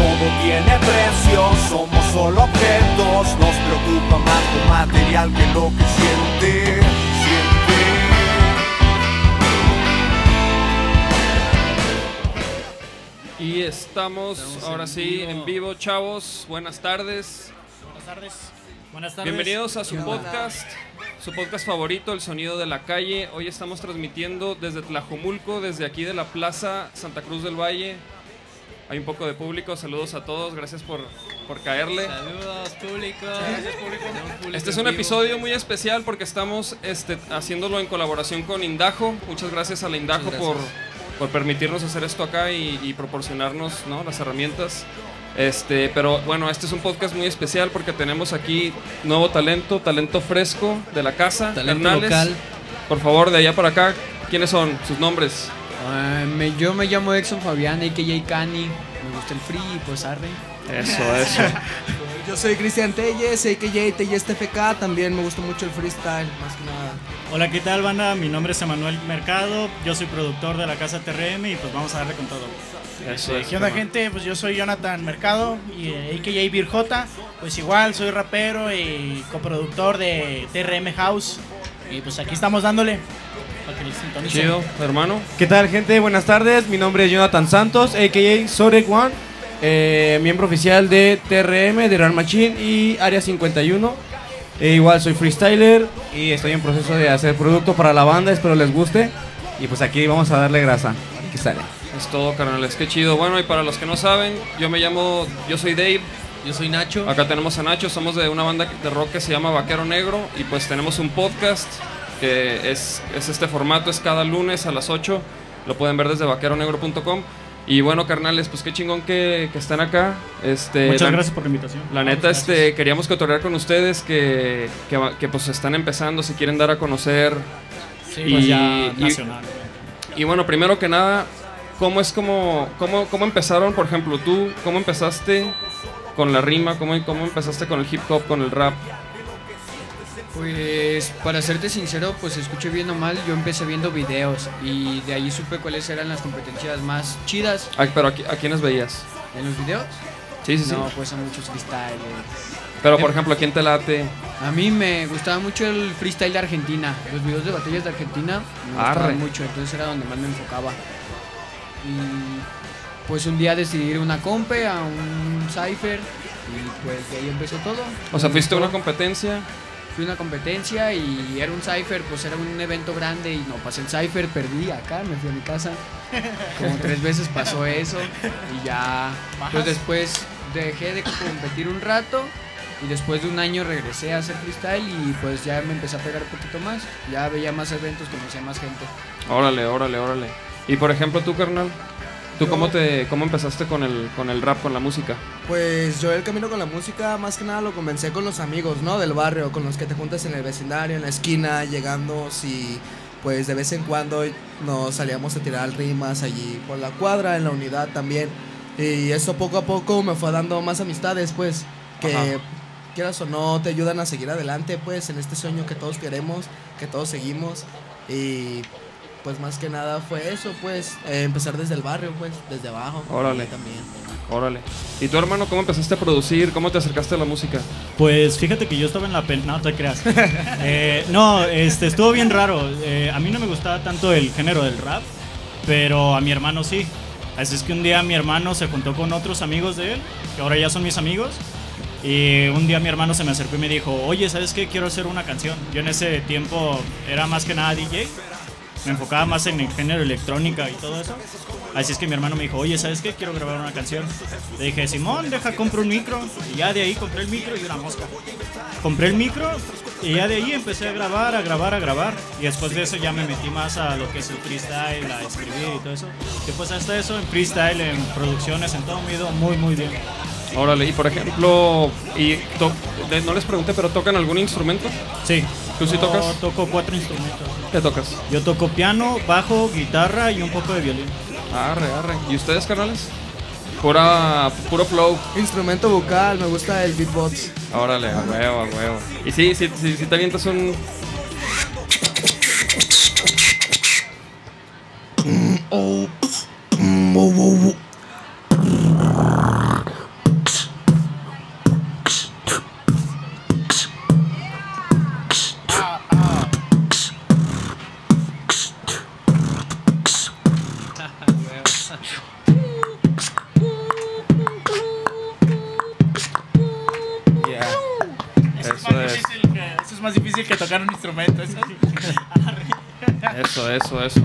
Todo tiene precio, somos solo objetos, nos preocupa más lo material que lo que siente, siente. Y estamos, ahora sí en vivo, chavos. Buenas tardes. Buenas tardes. Buenas tardes. Bienvenidos a su podcast, su podcast favorito, El Sonido de la Calle. Hoy estamos transmitiendo desde Tlajomulco, desde aquí de la Plaza Santa Cruz del Valle. Hay un poco de público, saludos a todos, gracias por, por caerle. Saludos, público. Gracias, público. Este es un episodio muy especial porque estamos este, haciéndolo en colaboración con Indajo. Muchas gracias a la Indajo por, por permitirnos hacer esto acá y, y proporcionarnos ¿no? las herramientas. Este, pero bueno, este es un podcast muy especial porque tenemos aquí nuevo talento, talento fresco de la casa. Talento Hernales. local. Por favor, de allá para acá, ¿quiénes son? Sus nombres. Ah, me- yo me llamo Exxon Fabián, a.k.a. Cani. Me gusta el free y pues arre. Eso, eso. Yo soy Cristian Telles, AKJ Telles TFK, también me gusta mucho el freestyle, más que nada. Hola, ¿qué tal, banda? Mi nombre es Emanuel Mercado. Yo soy productor de la casa TRM y pues vamos a darle con todo. eso es, ¿Qué onda gente? Pues yo soy Jonathan Mercado y eh, AKJ Virjota. Pues igual soy rapero y coproductor de TRM House. Y pues aquí estamos dándole. Para que les sintonicen. Chido, hermano. ¿Qué tal, gente? Buenas tardes. Mi nombre es Jonathan Santos, a.k.a. Sorek One, eh, miembro oficial de TRM, de Real Machine y Área 51. E igual soy freestyler y estoy en proceso de hacer producto para la banda, espero les guste. Y pues aquí vamos a darle grasa. Aquí sale. Es todo, carnales. Qué chido. Bueno, y para los que no saben, yo me llamo, yo soy Dave. Yo soy Nacho. Acá tenemos a Nacho, somos de una banda de rock que se llama Vaquero Negro y pues tenemos un podcast que es, es este formato, es cada lunes a las 8, lo pueden ver desde vaqueronegro.com y bueno, carnales, pues qué chingón que, que están acá. Este, Muchas la, gracias por la invitación. La neta, Gracias. este, queríamos cotorrear con ustedes que, que, que, pues están empezando, si quieren dar a conocer. Sí, y- pues ya y- nacional. Y bueno, primero que nada, ¿cómo es como, cómo, cómo empezaron, por ejemplo, tú, cómo empezaste con la rima, cómo, cómo empezaste con el hip hop, con el rap? Pues para serte sincero, pues escuché bien o mal, yo empecé viendo videos y de ahí supe cuáles eran las competencias más chidas Ah, pero ¿a, qui- a quiénes veías? en los videos. Sí, sí, sí. No, pues a muchos freestylers. pero por ejemplo, ¿a quién te late? A mí me gustaba mucho el freestyle de Argentina. Los videos de batallas de Argentina me Arre. gustaban mucho, entonces era donde más me enfocaba. Y pues un día decidí ir a una compe, a un cypher, y pues de ahí empezó todo. O sea, fuiste a una competencia. Fui a una competencia y era un cypher, pues era un evento grande y no pasé el cypher, perdí acá, me fui a mi casa. Como tres veces pasó eso y ya. Pues después dejé de competir un rato y después de un año regresé a hacer freestyle y pues ya me empecé a pegar un poquito más. Ya veía más eventos, conocía más gente. Órale, órale, órale. Y por ejemplo, tú, carnal, ¿tú cómo, te, cómo empezaste con el, con el rap, con la música? Pues yo el camino con la música más que nada lo comencé con los amigos, ¿no? Del barrio, con los que te juntas en el vecindario, en la esquina, llegando y pues de vez en cuando nos salíamos a tirar rimas allí por la cuadra, en la unidad también. Y eso poco a poco me fue dando más amistades, pues, que Ajá. quieras o no te ayudan a seguir adelante, pues, en este sueño que todos queremos, que todos seguimos. Y pues más que nada fue eso, pues, eh, empezar desde el barrio, pues, desde abajo. Órale. Y También. Órale. ¿Y tú, hermano, cómo empezaste a producir? ¿Cómo te acercaste a la música? Pues fíjate que yo estaba en la pen... No, te creas. Eh, no, este, estuvo bien raro. Eh, a mí no me gustaba tanto el género del rap, pero a mi hermano sí. Así es que un día mi hermano se juntó con otros amigos de él, que ahora ya son mis amigos. Y un día mi hermano se me acercó y me dijo, oye, ¿sabes qué? Quiero hacer una canción. Yo en ese tiempo era más que nada DJ. Me enfocaba más en el género electrónica y todo eso. Así es que mi hermano me dijo, oye, ¿sabes qué? Quiero grabar una canción. Le dije, Simón, deja, compro un micro. Y ya de ahí compré el micro y una mosca. Compré el micro y ya de ahí empecé a grabar, a grabar, a grabar. Y después de eso ya me metí más a lo que es el freestyle, a escribir y todo eso. Y pues hasta eso, en freestyle, en producciones, en todo me ido muy, muy bien. Órale, y por ejemplo, y no les pregunté, pero ¿tocan algún instrumento? Sí. ¿Tú sí Yo tocas? toco cuatro instrumentos. ¿Qué tocas? Yo toco piano, bajo, guitarra y un poco de violín. Arre, arre. ¿Y ustedes, carnales? Pura, puro flow. Instrumento vocal, me gusta el beatbox. Órale, a huevo, a huevo. Y sí, sí, sí, sí te avientas un... Eso instrumento. Eso. Eso, eso, eso.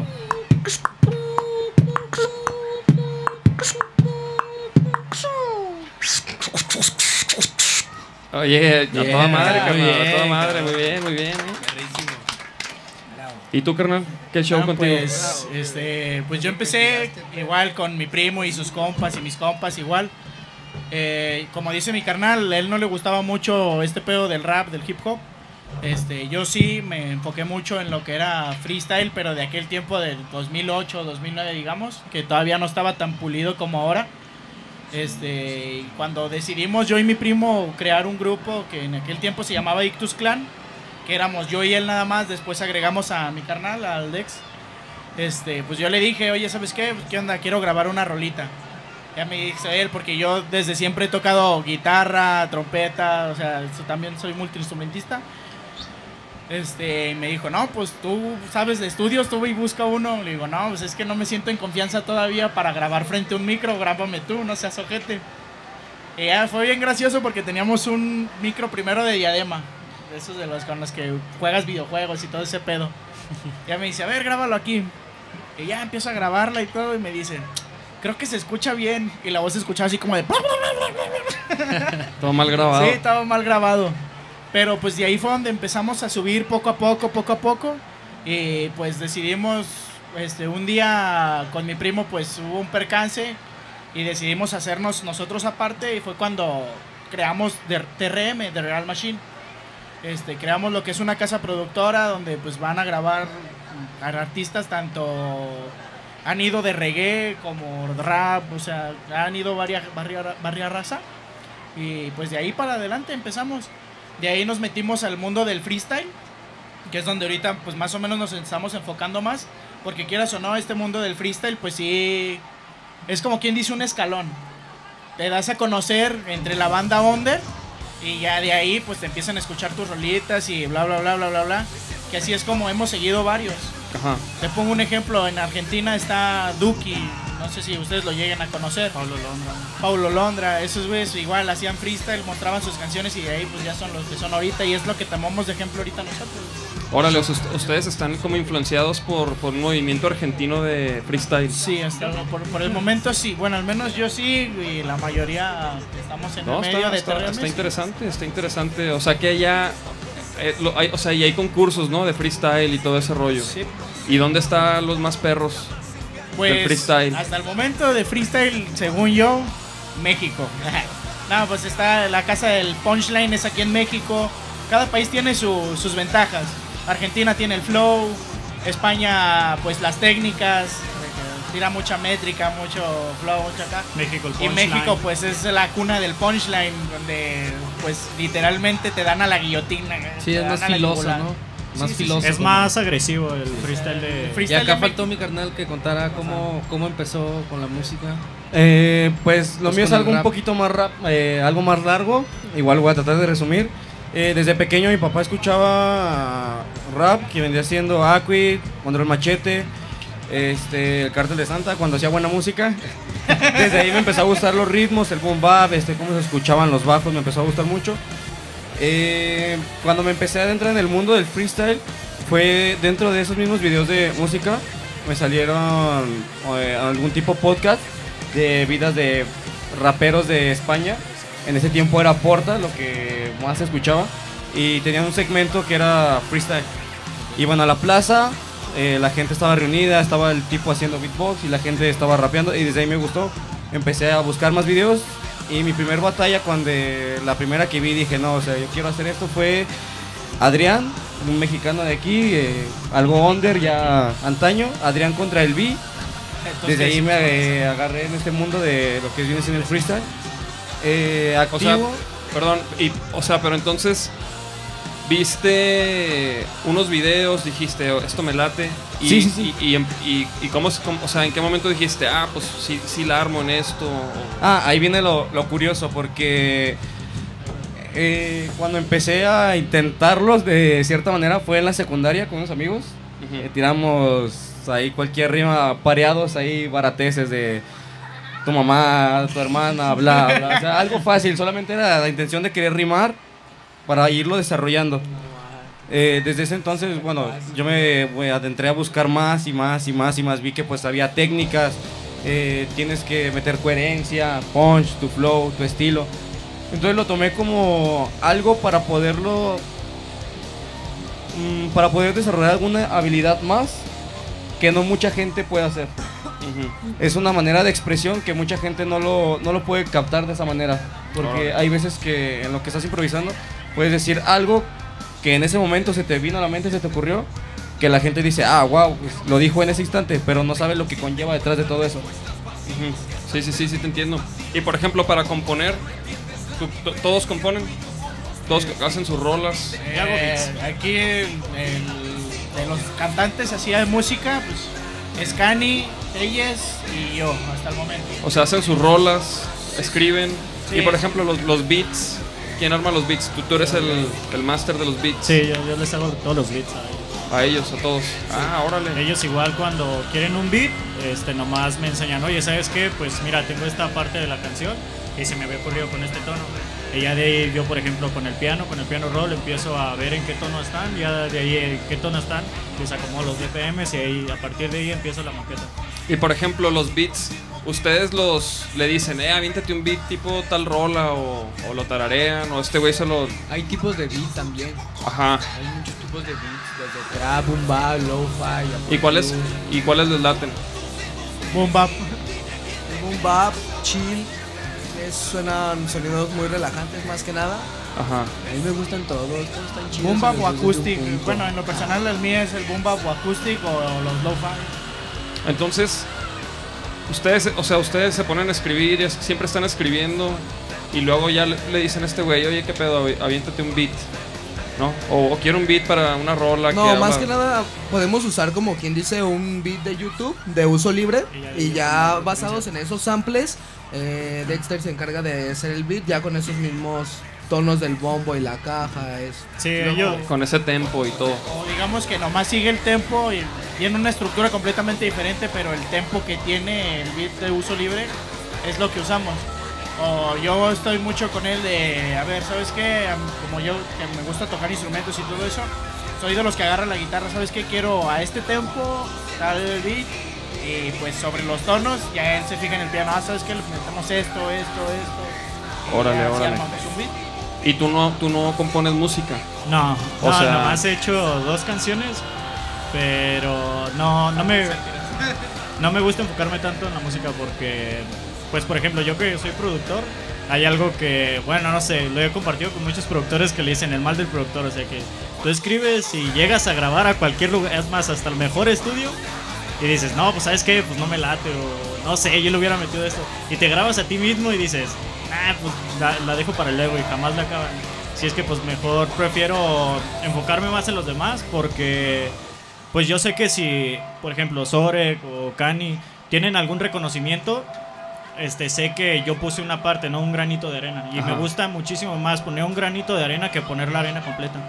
Oye, a Bien, toda madre, carnal, a toda madre, muy bien, muy bien. ¿eh? ¿Y tú, carnal? ¿Qué show Ah, contigo? Pues, este, pues yo empecé igual con mi primo y sus compas y mis compas igual. Eh, como dice mi carnal, a él no le gustaba mucho este pedo del rap, del hip hop. Este, yo sí me enfoqué mucho en lo que era freestyle, pero de aquel tiempo del 2008, 2009, digamos, que todavía no estaba tan pulido como ahora. Este, y cuando decidimos yo y mi primo crear un grupo que en aquel tiempo se llamaba Ictus Clan, que éramos yo y él nada más, después agregamos a mi carnal, al Dex. Este, pues yo le dije, oye, ¿sabes qué? Pues, ¿Qué onda? Quiero grabar una rolita. Ya me dice él, porque yo desde siempre he tocado guitarra, trompeta, o sea, también soy multiinstrumentista. Este, me dijo, no, pues tú sabes de estudios, tú y busca uno. Le digo, no, pues es que no me siento en confianza todavía para grabar frente a un micro, grábame tú, no seas ojete. Y ya fue bien gracioso porque teníamos un micro primero de diadema, de esos de los con los que juegas videojuegos y todo ese pedo. Ya me dice, a ver, grábalo aquí. Y ya empiezo a grabarla y todo y me dice, creo que se escucha bien. Y la voz se escuchaba así como de... Todo mal grabado. Sí, estaba mal grabado. Pero pues de ahí fue donde empezamos a subir poco a poco, poco a poco. Y pues decidimos, este, un día con mi primo pues hubo un percance y decidimos hacernos nosotros aparte y fue cuando creamos TRM, The Real Machine. Este, creamos lo que es una casa productora donde pues van a grabar a artistas tanto han ido de reggae como rap, o sea, han ido varias barria, barria raza. Y pues de ahí para adelante empezamos. De ahí nos metimos al mundo del freestyle, que es donde ahorita pues más o menos nos estamos enfocando más, porque quieras o no, este mundo del freestyle pues sí es como quien dice un escalón. Te das a conocer entre la banda under y ya de ahí pues te empiezan a escuchar tus rolitas y bla bla bla bla bla bla, que así es como hemos seguido varios. Ajá. Te pongo un ejemplo, en Argentina está Duki, no sé si ustedes lo lleguen a conocer. Pablo Londra. Paulo Londra, esos güeyes igual hacían freestyle, mostraban sus canciones y de ahí pues ya son los que son ahorita y es lo que tomamos de ejemplo ahorita nosotros. Órale, ustedes están como influenciados por, por un movimiento argentino de freestyle. Sí, hasta por, por el momento sí, bueno al menos yo sí y la mayoría estamos en No, el medio está, de está- está interesante, está interesante. O sea que ya, eh, lo- hay, o sea, y hay concursos, ¿no? De freestyle y todo ese rollo. Sí, ¿Y dónde están los más perros? Pues freestyle. hasta el momento de freestyle, según yo, México. no, pues está la casa del punchline es aquí en México. Cada país tiene su- sus ventajas. Argentina tiene el flow, España pues las técnicas, tira mucha métrica, mucho flow, mucho acá. México, el Y punchline. México pues es la cuna del punchline donde pues literalmente te dan a la guillotina. Sí, es más filoso. ¿no? Sí, Más sí. Es más agresivo el freestyle de... El Y freestyle acá de faltó mi carnal que contara cómo, cómo empezó con la música. Eh, pues lo Pues mío es el algo un rap. poquito más rap, eh, algo más largo. Igual voy a tratar de resumir. Eh, desde pequeño mi papá escuchaba rap, que vendría siendo Aquid, Control Machete, este, el Cártel de Santa, cuando hacía buena música. Desde ahí me empezó a gustar los ritmos, el boom bap, este, cómo se escuchaban los bajos, me empezó a gustar mucho. Eh, cuando me empecé a adentrar en el mundo del freestyle, fue dentro de esos mismos videos de música, me salieron eh, algún tipo podcast de vidas de raperos de España. En ese tiempo era Porta, lo que más se escuchaba. Y tenían un segmento que era freestyle. Iban a la plaza, eh, la gente estaba reunida, estaba el tipo haciendo beatbox y la gente estaba rapeando. Y desde ahí me gustó. Empecé a buscar más videos Y mi primer batalla, cuando la primera que vi, dije, no, o sea, yo quiero hacer esto, fue Adrián, un mexicano de aquí, eh, algo under ya antaño, Adrián contra el B. Desde ahí me eh, agarré en este mundo de lo que viene siendo el freestyle. Eh, O sea, activo. perdón, y, o sea, pero entonces viste unos videos, dijiste, "Oh, esto me late. Y, Sí, sí, sí. Y, y, em- y- cómo, o sea, ¿en qué momento dijiste, ah, pues sí, sí la armo en esto? Ah, ahí viene lo, lo curioso, porque eh, cuando empecé a intentarlos de cierta manera fue en la secundaria con unos amigos. Ujú. Eh, tiramos ahí cualquier rima pareados, ahí barateces de tu mamá, tu hermana, bla, bla. O sea, algo fácil, solamente era la intención de querer rimar para irlo desarrollando. Eh, desde ese entonces, bueno, yo me me adentré a buscar más y más y más y más. Vi que pues había técnicas, eh, tienes que meter coherencia, punch, tu flow, tu estilo. Entonces lo tomé como algo para poderlo, mm, para poder desarrollar alguna habilidad más que no mucha gente puede hacer. Es una manera de expresión que mucha gente no lo, no lo puede captar de esa manera. Porque hay veces que en lo que estás improvisando puedes decir algo que en ese momento se te vino a la mente, se te ocurrió, que la gente dice, ah, wow, pues, lo dijo en ese instante, pero no sabe lo que conlleva detrás de todo eso. Sí, sí, sí, sí, te entiendo. Y por ejemplo, para componer, ¿tú- to- ¿todos componen? ¿Todos hacen sus rolas? Eh, aquí el- el- de los cantantes de música, pues es Cani, Telles y yo hasta el momento. O sea, hacen sus rolas, escriben. Sí. Y por ejemplo, los, los beats. ¿Quién arma los beats? Tú, tú eres el, el máster de los beats. Sí, yo, yo les hago todos los beats a ellos. A ellos, a todos. Ah, órale. Ellos igual cuando quieren un beat, este, nomás me enseñan, oye, ¿sabes qué? Pues mira, tengo esta parte de la canción y se me había ocurrido con este tono. Y ya de ahí yo, por ejemplo, con el piano, con el piano roll, empiezo a ver en qué tono están, ya de ahí en qué tono están, les acomodo los BPMs y ahí, a partir de ahí empiezo la maqueta. Y por ejemplo, los beats. Ustedes los le dicen, eh, aviéntate un beat tipo tal rola o, o lo tararean o este güey se lo. Hay tipos de beat también. Ajá. Hay muchos tipos de beats, desde trap, boom bap, lo-fi. ¿Y cuáles. ¿Y cuáles les laten? Boom bap. El boom bap, chill, es- suenan sonidos muy relajantes más que nada. Ajá. A mí me gustan todos, todos están chidos. Boom bap o acoustic. Bueno, en lo personal el mío es el boom bap o acoustic o los lo-fi. Entonces, ustedes, o sea, ustedes se ponen a escribir, es- siempre están escribiendo y luego ya le, le dicen a este güey, oye, qué pedo, avi- aviéntate un beat, ¿no? O, o quiero un beat para una rola No, que más habla- que nada podemos usar como quien dice un beat de YouTube de uso libre Y ya- y ya basados en esos samples, eh, Dexter se encarga de hacer el beat ya con esos mismos tonos del bombo y la caja. Es, Sí, ellos, Con ese tempo y todo. O digamos que nomás sigue el tempo y tiene una estructura completamente diferente, pero el tempo que tiene el beat de uso libre es lo que usamos. O yo estoy mucho con él de, a ver, ¿sabes qué? Como yo que me gusta tocar instrumentos y todo eso, soy de los que agarran la guitarra, ¿sabes qué? Quiero a este tempo, tal beat, y pues sobre los tonos, ya él se fija en el piano, ah, ¿sabes qué? Le metemos esto, esto, esto. y Órale, órale. Y tú no, tú no compones música. no, O no, sea- nomás he hecho dos canciones, pero no, no me, no me gusta enfocarme tanto en la música porque, pues por ejemplo, yo que soy productor, hay algo que, bueno, no sé, lo he compartido con muchos productores que le dicen el mal del productor, o sea que tú escribes y llegas a grabar a cualquier lugar, es más, hasta el mejor estudio, y dices, no, pues sabes qué, pues no me late, o no sé, yo le hubiera metido esto, y te grabas a ti mismo y dices, ah, pues la, la dejo para luego y jamás la acaban. Si es que pues mejor prefiero enfocarme más en los demás porque pues yo sé que si, por ejemplo, Sorek o Kani tienen algún reconocimiento, este, sé que yo puse una parte, no un granito de arena. Y me gusta muchísimo más poner un granito de arena que poner la arena completa.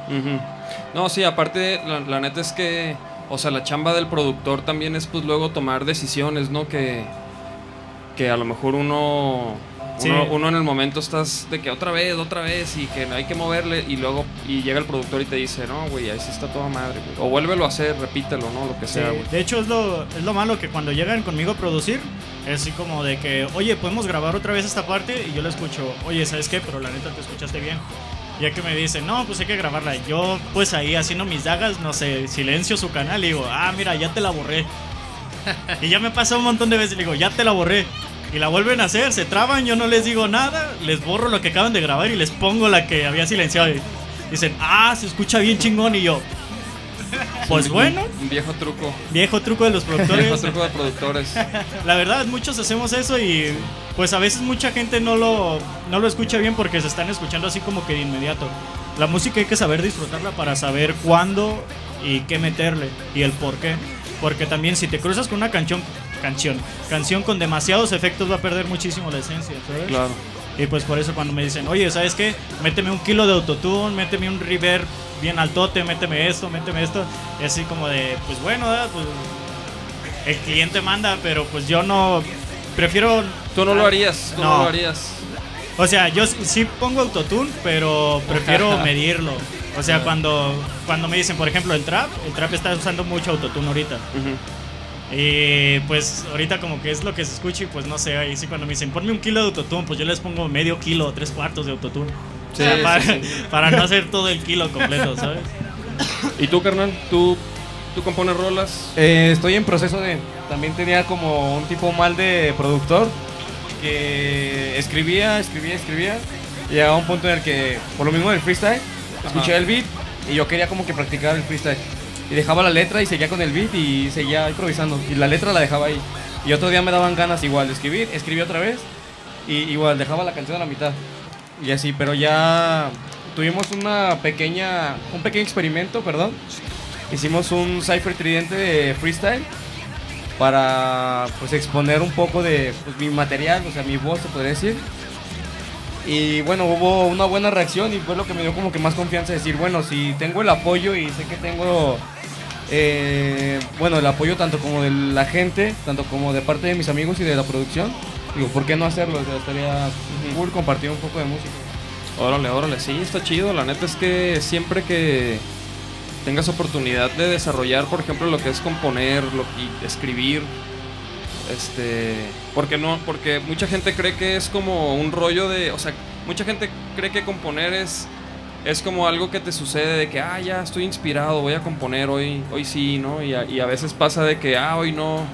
No, sí, aparte, la, la neta es que, o sea, la chamba del productor también es pues luego tomar decisiones, ¿no? Que, que a lo mejor uno, Sí. uno, uno en el momento estás de que otra vez, otra vez y que hay que moverle y luego y llega el productor y te dice, no, güey, ahí sí está toda madre, güey". O vuélvelo a hacer, repítelo, ¿no? Lo que sea, Sí, güey. de hecho es lo, es lo malo que cuando llegan conmigo a producir, es así como de que, oye, podemos grabar otra vez esta parte y yo le escucho, oye, ¿sabes qué? Pero la neta te escuchaste bien. Ya que me dicen, no, pues hay que grabarla. Yo, pues ahí haciendo mis dagas, no sé, silencio su canal y digo, ah, mira, ya te la borré. y ya me pasa un montón de veces y digo, ya te la borré. Y la vuelven a hacer, se traban, yo no les digo nada, les borro lo que acaban de grabar y les pongo la que había silenciado. Y dicen, ah, se escucha bien chingón. Y yo, pues bueno, Un viejo truco. viejo truco de los Viejo productores. truco de productores. La verdad, muchos hacemos eso y pues a veces mucha gente no lo, no lo escucha bien porque se están escuchando así como que de inmediato. La música hay que saber disfrutarla para saber cuándo y qué meterle y el por qué. Porque también si te cruzas con una canción, canción, canción con demasiados efectos va a perder muchísimo la esencia, ¿sabes? Claro. Y pues por eso cuando me dicen, oye, ¿sabes qué? Méteme un kilo de autotune, méteme un reverb bien altote, méteme esto, méteme esto. Y así como de, pues bueno, ¿verdad? pues el cliente manda, pero pues yo no, prefiero... Tú no lo harías, tú no, No. lo harías. O sea, yo sí pongo autotune, pero prefiero medirlo. O sea, cuando, cuando me dicen, por ejemplo, el trap, el trap está usando mucho autotune ahorita. Ujú. Y pues ahorita como que es lo que se escucha y pues no sé, ahí sí cuando me dicen ponme un kilo de autotune, pues yo les pongo medio kilo, tres cuartos de autotune. Sí, O sea, sí, para, sí. para no hacer todo el kilo completo, ¿sabes? ¿Y tú, carnal? ¿Tú, tú compones rolas? Eh, estoy en proceso de. También tenía como un tipo mal de productor que escribía, escribía, escribía. Y llegaba un punto en el que, por lo mismo del freestyle, escuché el beat y yo quería como que practicar el freestyle. Y dejaba la letra y seguía con el beat y seguía improvisando. Y la letra la dejaba ahí. Y otro día me daban ganas igual de escribir, escribí otra vez y igual dejaba la canción a la mitad. Y así, pero ya tuvimos una pequeña, un pequeño experimento, perdón. Hicimos un cipher tridente de freestyle para pues exponer un poco de pues, mi material, o sea, mi voz se podría decir. Y bueno, hubo una buena reacción y fue lo que me dio como que más confianza decir, bueno, si tengo el apoyo y sé que tengo, eh, bueno, el apoyo tanto como de la gente, tanto como de parte de mis amigos y de la producción, digo, ¿por qué no hacerlo? Estaría cool compartir un poco de música. Órale, órale, sí, está chido. La neta es que siempre que tengas oportunidad de desarrollar, por ejemplo, lo que es componer lo, y escribir, este, porque no, porque mucha gente cree que es como un rollo de, o sea, mucha gente cree que componer es es como algo que te sucede de que, ah, ya estoy inspirado, voy a componer hoy, hoy sí, ¿no? Y a, veces pasa de que, ah, hoy no.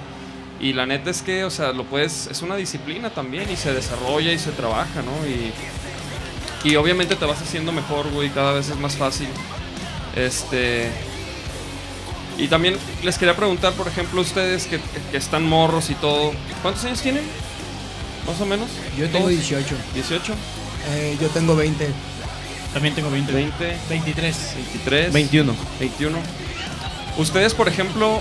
Y la neta es que, o sea, lo puedes, es una disciplina también y se desarrolla y se trabaja, ¿no? Y, y obviamente te vas haciendo mejor, güey, cada vez es más fácil. Este. Y también les quería preguntar, por ejemplo, ustedes que, que están morros y todo, ¿cuántos años tienen? Más o menos. Yo tengo 18. 18, Eh, yo tengo 20. También tengo 20. 20, 23. 23, 21. 21. Ustedes, por ejemplo,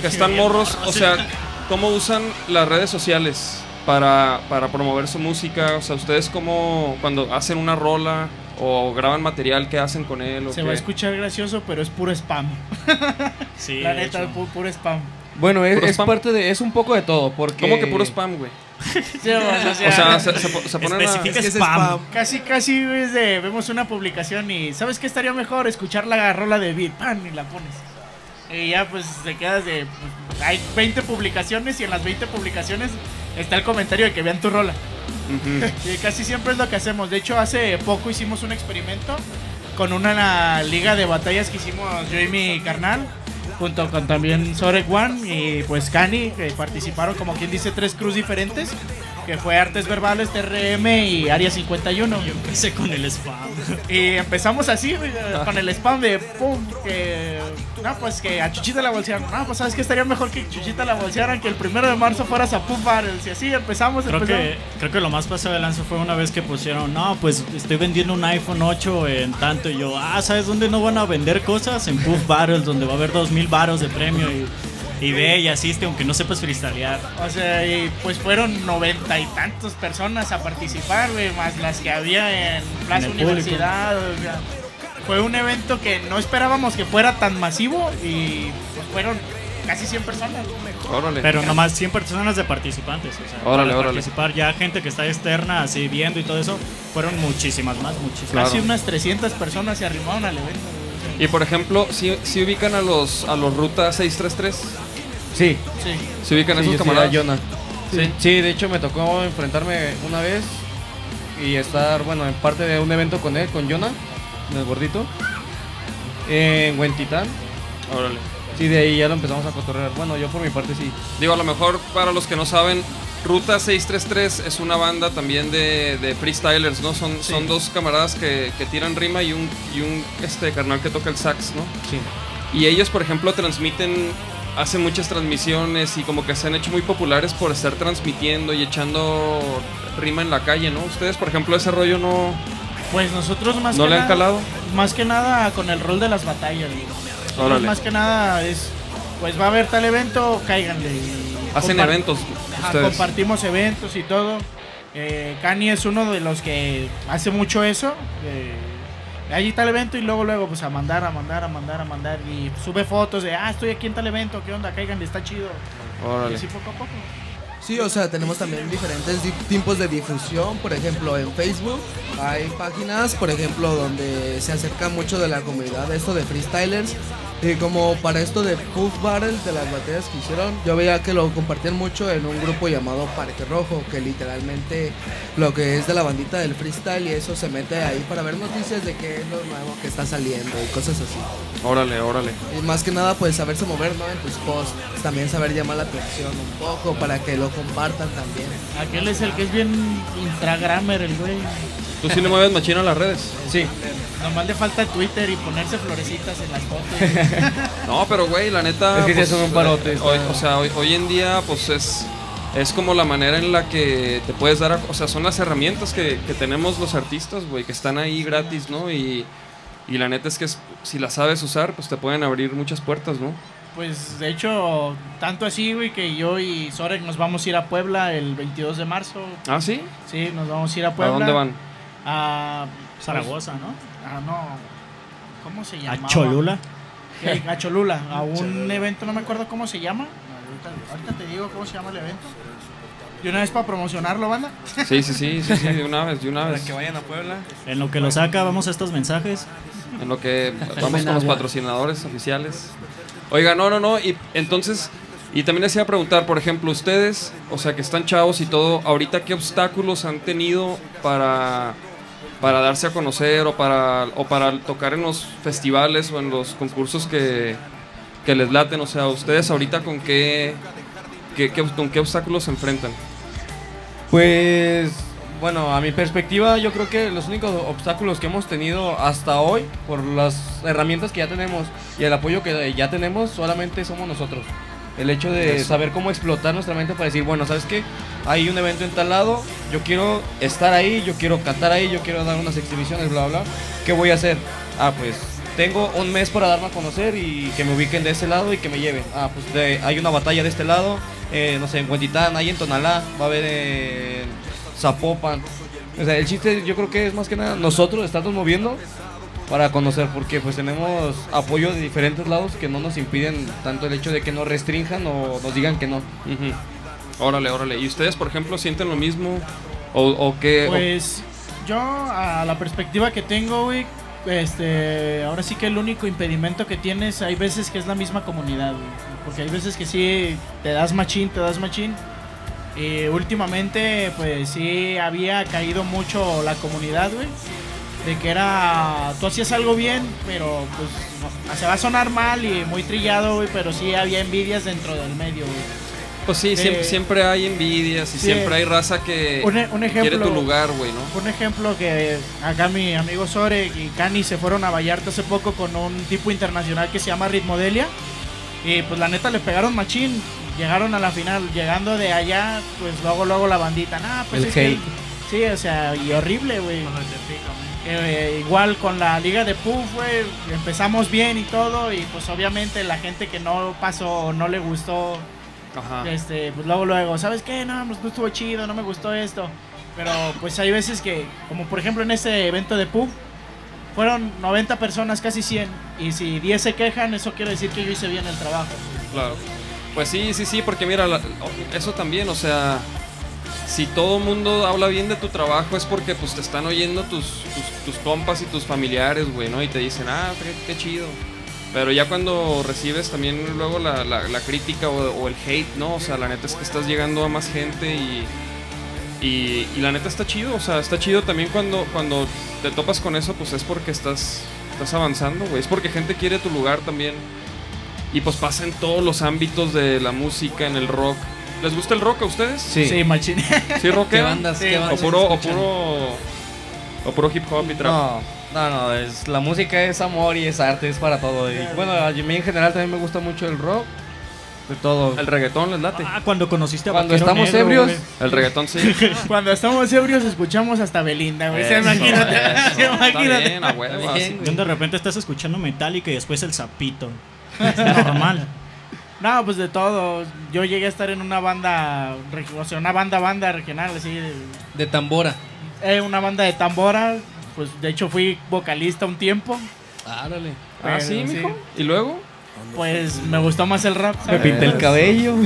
que están morros, o sea, ¿cómo usan las redes sociales para, para promover su música? O sea, ¿ustedes cómo, cuando hacen una rola o graban material, qué hacen con él? O Se qué? va a escuchar gracioso, pero es puro spam. Sí, La neta, pu- puro spam. Bueno, es, ¿Puro es spam? parte de, es un poco de todo, porque... ¿Cómo que puro spam, güey? Sí, o sea, O sea, se, se se ponen a- Especifica Es que es spam. spam. Casi, casi es de, vemos una publicación y ¿sabes qué estaría mejor? Escuchar la rola de beat, pan, y la pones. Y ya pues te quedas de, pues, hay 20 publicaciones y en las 20 publicaciones está el comentario de que vean tu rola. Casi siempre es lo que hacemos. De hecho, hace poco hicimos un experimento con una liga de batallas que hicimos yo y mi carnal, junto con también Sorek One y pues Kani, que participaron como quien dice tres crews diferentes, que fue Artes Verbales, TRM y Área 51. Yo empecé con el spam. Y empezamos así, con el spam de pum, que. No, pues que a Chuchita la bolsearan. No, pues sabes que estaría mejor que Chuchita la bolsearan, que el primero de marzo fueras a Battles. Y así empezamos, Creo empezamos. que, creo que lo más pasado de lanza fue una vez que pusieron, no, pues estoy vendiendo un iPhone 8 en tanto. Y yo, ah, ¿sabes dónde no van a vender cosas? En Puff Battles, donde va a haber 2000 baros de premio. Y, y ve y asiste, aunque no sepas freestylear. O sea, y pues fueron noventa y tantas personas a participar, güey, más las que había en Plaza En. Universidad. o sea, fue un evento que no esperábamos que fuera tan masivo y pues fueron casi 100 personas. Órale. Pero nomás 100 personas de participantes. O sea, Órale, para órale. participar ya gente que está externa, así viendo y todo eso, fueron muchísimas más, muchísimas. Claro. Casi unas 300 personas se arrimaron al evento. Y por ejemplo, si, si ubican a los a los Ruta 633, Sí, Sí. si ubican sí, esos camaradas. Jonah. Sí. Sí, de hecho me tocó enfrentarme una vez y estar, bueno, en parte de un evento con él, con Jonah, en el gordito, en Huentitán. Órale. Sí, de ahí ya lo empezamos a cotorrear. Bueno, yo por mi parte sí. Digo, a lo mejor para los que no saben, Ruta 633 es una banda también de, de freestylers, ¿no? Son, son dos camaradas que, que tiran rima y un, y un este, carnal que toca el sax, ¿no? Sí. Y ellos, por ejemplo, transmiten, hacen muchas transmisiones y como que se han hecho muy populares por estar transmitiendo y echando rima en la calle, ¿no? Ustedes, por ejemplo, ese rollo no, Pues nosotros más no que le han nada, calado. más que nada con el rol de las batallas. Órale. Más que nada es, pues va a haber tal evento, cáiganle. Hacen eventos ustedes. compartimos eventos y todo. Eh, Kanye es uno de los que hace mucho eso. eh, allí tal evento y luego, luego, pues a mandar, a mandar, a mandar, a mandar. Y sube fotos de, ah, estoy aquí en tal evento, ¿qué onda? Cáiganle, está chido. Y Órale. así poco a poco. Sí, o sea, tenemos también diferentes di- tipos de difusión. Por ejemplo, en Facebook hay páginas, por ejemplo, donde se acerca mucho de la comunidad esto de freestylers. Y como para esto de Puff Battle, de las batallas que hicieron, yo veía que lo compartían mucho en un grupo llamado Parque Rojo, que literalmente lo que es de la bandita del freestyle y eso se mete ahí para ver noticias de qué es lo nuevo que está saliendo y cosas así. Órale, órale. Y más que nada, pues saberse mover, ¿no? En tus posts. También saber llamar la atención un poco para que lo compartan también. Aquel es el que es bien Instagramer, el güey. ¿Tú sí le mueves machina a las redes? Sí. Nomás le falta Twitter y ponerse florecitas en las fotos. No, pero güey, la neta. Es que sí son un parote, Hoy, está- o sea, hoy, hoy en día, pues es. Es como la manera en la que te puedes dar, a- o sea, son las herramientas que, que tenemos los artistas, güey, que están ahí gratis, ¿no? Y, y la neta es que es- si las sabes usar, pues te pueden abrir muchas puertas, ¿no? Pues de hecho, tanto así, güey, que yo y Sorek nos vamos a ir a Puebla el 22 de marzo. Ah, sí. Sí, nos vamos a ir a ¿A Puebla. dónde van? A Zaragoza, ¿no? Ah, no. ¿Cómo se llama? A Cholula. A Cholula, a un evento, no me acuerdo cómo se llama. Ahorita, ahorita te digo cómo se llama el evento. De una vez para promocionarlo, banda. Sí, sí, sí, sí, sí, de una vez, de una Para vez. que vayan a Puebla. En lo que lo saca, vamos a estos mensajes. En lo que vamos con los patrocinadores oficiales. Oiga, no, no, no. Y entonces, y también les iba a preguntar, por ejemplo, ustedes, o sea, que están chavos y todo, ahorita qué obstáculos han tenido para, para darse a conocer o para, o para tocar en los festivales o en los concursos que, que les laten. O sea, ustedes ahorita con qué, qué- con qué obstáculos se enfrentan. Pues, bueno, a mi perspectiva, yo creo que los únicos obstáculos que hemos tenido hasta hoy, por las herramientas que ya tenemos y el apoyo que ya tenemos, solamente somos nosotros. El hecho de Eso. saber cómo explotar nuestra mente para decir, bueno, ¿sabes qué? Hay un evento en tal lado, yo quiero estar ahí, yo quiero cantar ahí, yo quiero dar unas exhibiciones, bla, bla. ¿Qué voy a hacer? Ah, pues tengo un mes para darme a conocer y que me ubiquen de ese lado y que me lleven. Ah, pues de- hay una batalla de este lado, eh, no sé, en Huentitán, hay en Tonalá, va a haber en Zapopan. O sea, el chiste yo creo que es más que nada nosotros estarnos moviendo para conocer, porque pues tenemos apoyo de diferentes lados que no nos impiden tanto el hecho de que nos restrinjan o nos digan que no. Ujú. Órale, órale. ¿Y ustedes, por ejemplo, sienten lo mismo? ¿O, o qué? o- Pues yo, a la perspectiva que tengo, güey, este, ahora sí que el único impedimento que tienes, hay veces que es la misma comunidad, güey, porque hay veces que sí te das machín, te das machín. Y últimamente, pues sí había caído mucho la comunidad, güey. De que era. Tú hacías algo bien, pero pues. no, se va a sonar mal y muy trillado, güey. Pero sí había envidias dentro del medio, güey. Pues sí, siempre, Eh, siempre hay envidias y sí. siempre hay raza que Un, e- un quiere ejemplo. tu lugar, güey, ¿no? Un ejemplo que acá mi amigo Sore y Cani se fueron a Vallarta hace poco con un tipo internacional que se llama Ritmodelia. Y pues la neta le pegaron machín. Llegaron a la final. Llegando de allá, pues luego, luego la bandita. Nah, pues El es que- hate. sí, o sea, y horrible, güey. Eh, igual con la liga de Puff, güey. Empezamos bien y todo. Y pues obviamente la gente que no pasó no le gustó Ajá. este, pues luego, luego, ¿sabes qué? No, pues no estuvo chido, no me gustó esto. Pero pues hay veces que, como por ejemplo en ese evento de PUB, fueron 90 personas, casi 100. Y si 10 se quejan, eso quiere decir que yo hice bien el trabajo. Claro. Pues sí, sí, sí, porque mira, eso también, o sea, si todo el mundo habla bien de tu trabajo es porque pues te están oyendo tus, tus, tus compas y tus familiares, güey, ¿no? Y te dicen, ah, qué, qué chido. Pero ya cuando recibes también luego la, la- la crítica o, el hate, ¿no? O sea, la neta es que estás llegando a más gente y, y, y la neta está chido, o sea, está chido también cuando, cuando te topas con eso, pues es porque estás, estás avanzando, güey. Es porque gente quiere tu lugar también. Y pues pasa en todos los ámbitos de la música, en el rock. ¿Les gusta el rock a ustedes? Sí. Sí, machín. ¿Sí rock? ¿Qué bandas? Sí, ¿Qué O bandas puro, o puro, o puro hip hop y trap. No, no, no, es, la música es amor y es arte, es para todo. Y, bueno, a mí en general también me gusta mucho el rock, de todo. El reggaetón les late. Ah, cuando conociste a Cuando Vaquero estamos Negro, ebrios, güey. El reggaetón sí. Cuando estamos ebrios escuchamos hasta Belinda, güey. Se Eso, imagínate. eso. imagínate. bien, a huevo, así. Y de repente estás escuchando Metallica y después el sapito. Es normal. No, pues de todo. Yo llegué a estar en una banda, o sea, una banda banda regional, así. de- De tambora. eh, una banda de tambora. Pues de hecho fui vocalista un tiempo. Árale. Ah, Pero, sí, sí. mijo. ¿Y luego? Pues me gustó más el rap. me pinté el cabello.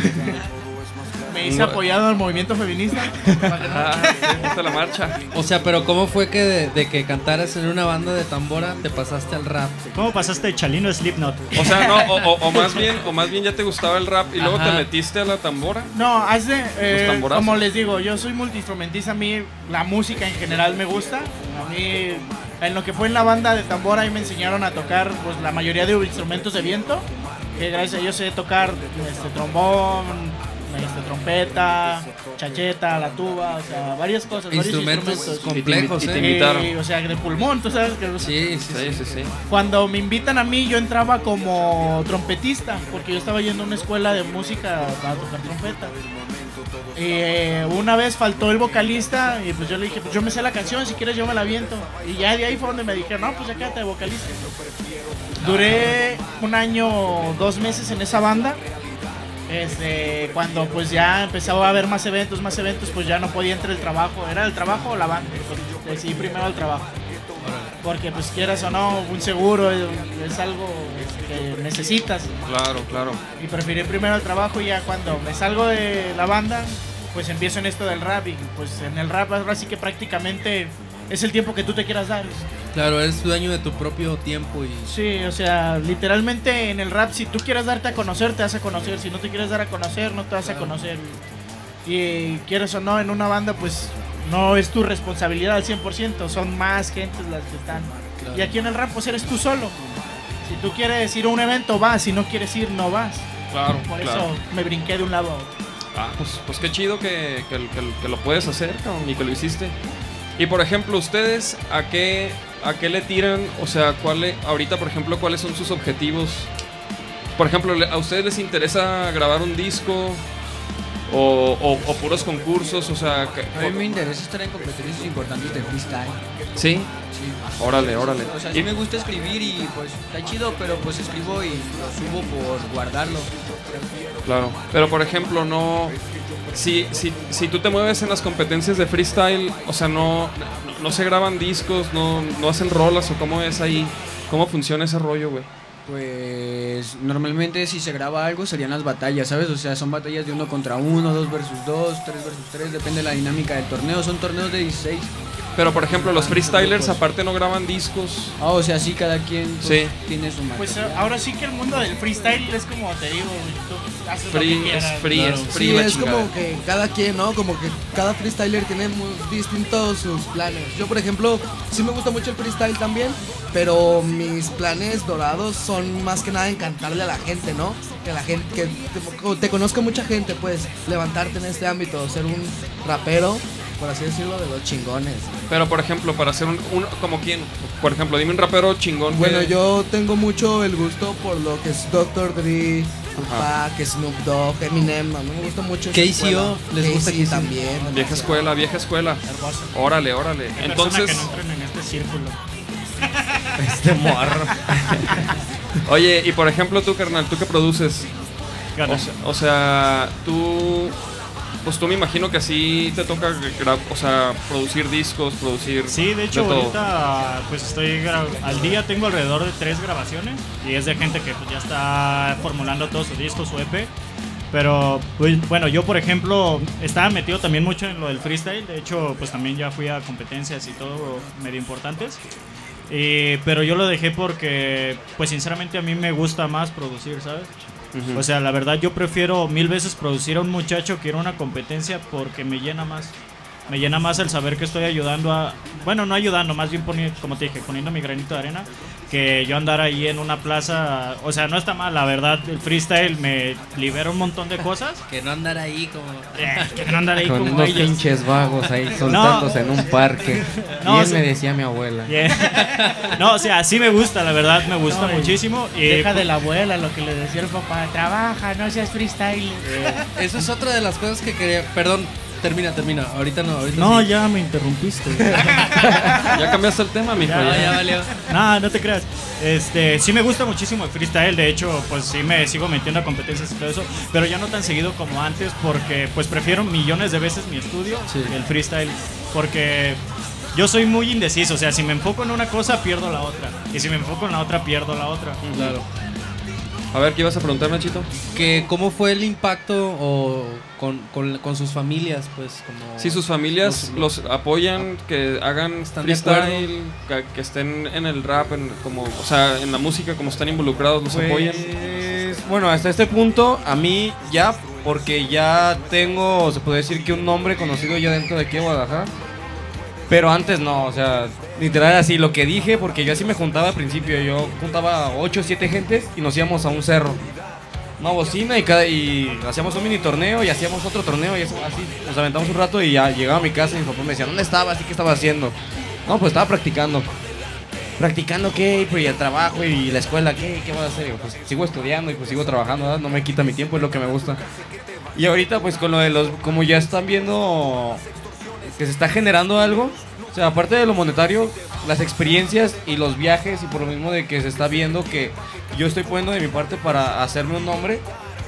Hice No. apoyado al movimiento feminista. Ah, sí, esta la marcha. O sea, pero ¿cómo fue que de, de que cantaras en una banda de tambora te pasaste al rap? ¿Cómo pasaste de Chalino a Slipknot? O sea, no, o, o- o más bien, o más bien ya te gustaba el rap y luego Ajá. te metiste a la tambora. No, hace, eh, tamborazos. como les digo, yo soy multiinstrumentista, a mí la música en general me gusta. A mí, en lo que fue en la banda de tambora, ahí me enseñaron a tocar pues la mayoría de instrumentos de viento, que gracias a ellos sé tocar este, trombón, este, trompeta, chacheta, la tuba, o sea, varias cosas, varios Instrumentos instrumentos. complejos, Y te ¿eh? invitaron. Y, o sea, de pulmón, tú sabes que... Sí, sí, Sí, sí. sí, sí. Cuando me invitan a mí, yo entraba como trompetista, porque yo estaba yendo a una escuela de música para tocar trompeta. Y eh, una vez faltó el vocalista y pues yo le dije, pues yo me sé la canción, si quieres yo me la viento. Y ya de ahí fue donde me dijeron, no, pues ya quédate de vocalista. Duré un año, dos meses en esa banda. Este, cuando pues ya empezaba a haber más eventos, más eventos, pues ya no podía entre el trabajo. ¿Era el trabajo o la banda? Pues decidí primero el trabajo. Porque pues quieras o no, un seguro es, es algo que necesitas. Claro, claro. Y preferí primero el trabajo y ya cuando me salgo de la banda, pues empiezo en esto del rap. Y pues en el rap ahora sí que prácticamente es el tiempo que tú te quieras dar. Claro, eres dueño de tu propio tiempo y... Sí, o sea, literalmente en el rap, si tú quieres darte a conocer, te vas a conocer. Si no te quieres dar a conocer, no te vas a conocer. Y quieres o no, en una banda, pues no es tu responsabilidad al 100%, son más gentes las que están. Y aquí en el rap, pues eres tú solo. Si tú quieres ir a un evento, vas. Si no quieres ir, no vas. Claro, Por claro. eso me brinqué de un lado a otro. Ah, pues, pues qué chido que, que- que- que lo puedes hacer, cabrón, y que lo hiciste. Y por ejemplo, ustedes, ¿a qué, a qué le tiran? O sea, ¿cuál le- ahorita, por ejemplo, ¿cuáles son sus objetivos? Por ejemplo, ¿le- ¿a ustedes les interesa grabar un disco? O, o- o puros concursos? O sea, que- A mí me interesa estar en competencias importantes de freestyle. ¿sí? Sí. Órale, órale. O sea, Y- sí me gusta escribir y pues está chido, pero pues escribo y lo subo por guardarlo. Claro. Pero por ejemplo, no. Si, si, si tú te mueves en las competencias de freestyle, o sea, no, no, no se graban discos, no, no hacen rolas o cómo es ahí, cómo funciona ese rollo, güey. Pues normalmente si se graba algo serían las batallas, ¿sabes? O sea, son batallas de uno contra uno, dos versus dos, tres versus tres, depende de la dinámica del torneo. Son torneos de 16. Pero por ejemplo, los freestylers aparte no graban discos. Ah, o sea, sí, cada quien pues, Sí. tiene su Pues material. eh, ahora sí que el mundo del freestyle es como te digo, lo Free, que quieras. es free, claro. es free Sí, la es chingada. como que cada quien, ¿no? Como que cada freestyler tiene muy distintos sus planes. Yo, por ejemplo, sí me gusta mucho el freestyle también, pero mis planes dorados son más que nada encantarle a la gente, ¿no? Que la gente, que te, te conozca mucha gente, pues, levantarte en este ámbito, ser un rapero, por así decirlo, de los chingones. Pero por ejemplo, para hacer un, un- como quién, por ejemplo, dime un rapero chingón. Bueno, que- yo tengo mucho el gusto por lo que es Dr. Dre, Tupac, Snoop Dogg, Eminem, a mí me gusta mucho. KCO. ¿les gusta KC KCO? también. Vieja escuela, vieja escuela. Hermoso. Órale, órale. Qué persona Entonces, que no entren en este círculo. Este morro. oye, y por ejemplo tú, carnal, ¿tú qué produces? O sea, o sea, tú, pues tú me imagino que así te toca, o sea, producir discos, producir. Sí, de hecho todo. ahorita pues estoy al día tengo alrededor de tres grabaciones y es de gente que pues, ya está formulando todos sus discos su EP. Pero pues, bueno, yo por ejemplo estaba metido también mucho en lo del freestyle, de hecho pues también ya fui a competencias y todo medio importantes. Y- pero yo lo dejé porque pues sinceramente a mí me gusta más producir, ¿sabes? O sea, la verdad yo prefiero mil veces producir a un muchacho que ir a una competencia porque me llena más. Me llena más el saber que estoy ayudando a... Bueno, no ayudando, más bien poniendo, como te dije, poniendo mi granito de arena. Que yo andar ahí en una plaza... O sea, no está mal, la verdad. El freestyle me libera un montón de cosas. Que no andar ahí como. Eh, que no andar ahí Con como unos ellos. pinches vagos ahí soltándose en un parque. No, Bien sí. me decía mi abuela. Yeah. No, o sea, sí me gusta, la verdad, me gusta No, muchísimo. Y Deja de la abuela lo que le decía el papá. Trabaja, no seas freestyle. Eso es otra de las cosas que quería. Perdón, termina, termina. Ahorita no, ahorita No, sí. ya me interrumpiste. Ya cambiaste el tema, mijo. Ya, ya. ya valió. no, no te creas. Este, sí me gusta muchísimo el freestyle, de hecho, pues sí me sigo metiendo a competencias y todo eso, pero ya no tan seguido como antes porque pues prefiero millones de veces mi estudio Sí. que el freestyle porque yo soy muy indeciso, o sea, si me enfoco en una cosa pierdo la otra y si me enfoco en la otra pierdo la otra. Claro. A ver, ¿qué ibas a preguntar, Nachito? Que cómo fue el impacto o con, con, con sus familias, pues como. Si sus familias los apoyan, que hagan ¿Están freestyle, que, que estén en el rap, en, como, o sea, en la música, como están involucrados, los apoyan. Pues, bueno, hasta este punto, a mí ya, porque ya tengo, se puede decir que un nombre conocido ya dentro de aquí de Guadalajara. Pero antes no, o sea, literal así, lo que dije, porque yo así me juntaba al principio, yo juntaba 8 o 7 gentes y nos íbamos a un cerro. Una bocina y, cada, y hacíamos un mini torneo y hacíamos otro torneo y eso, así nos aventamos un rato y ya llegaba a mi casa y mi papá me decía, ¿dónde estabas? ¿Y qué estaba haciendo? No, pues estaba practicando. ¿Practicando qué? Pues y el trabajo y la escuela, ¿qué? ¿Qué voy a hacer? Pues sigo estudiando y pues sigo trabajando. No me quita mi tiempo, es lo que me gusta. Y ahorita pues con lo de los, como ya están viendo que se está generando algo, o sea, aparte de lo monetario, las experiencias y los viajes y por lo mismo de que se está viendo que yo estoy poniendo de mi parte para hacerme un nombre,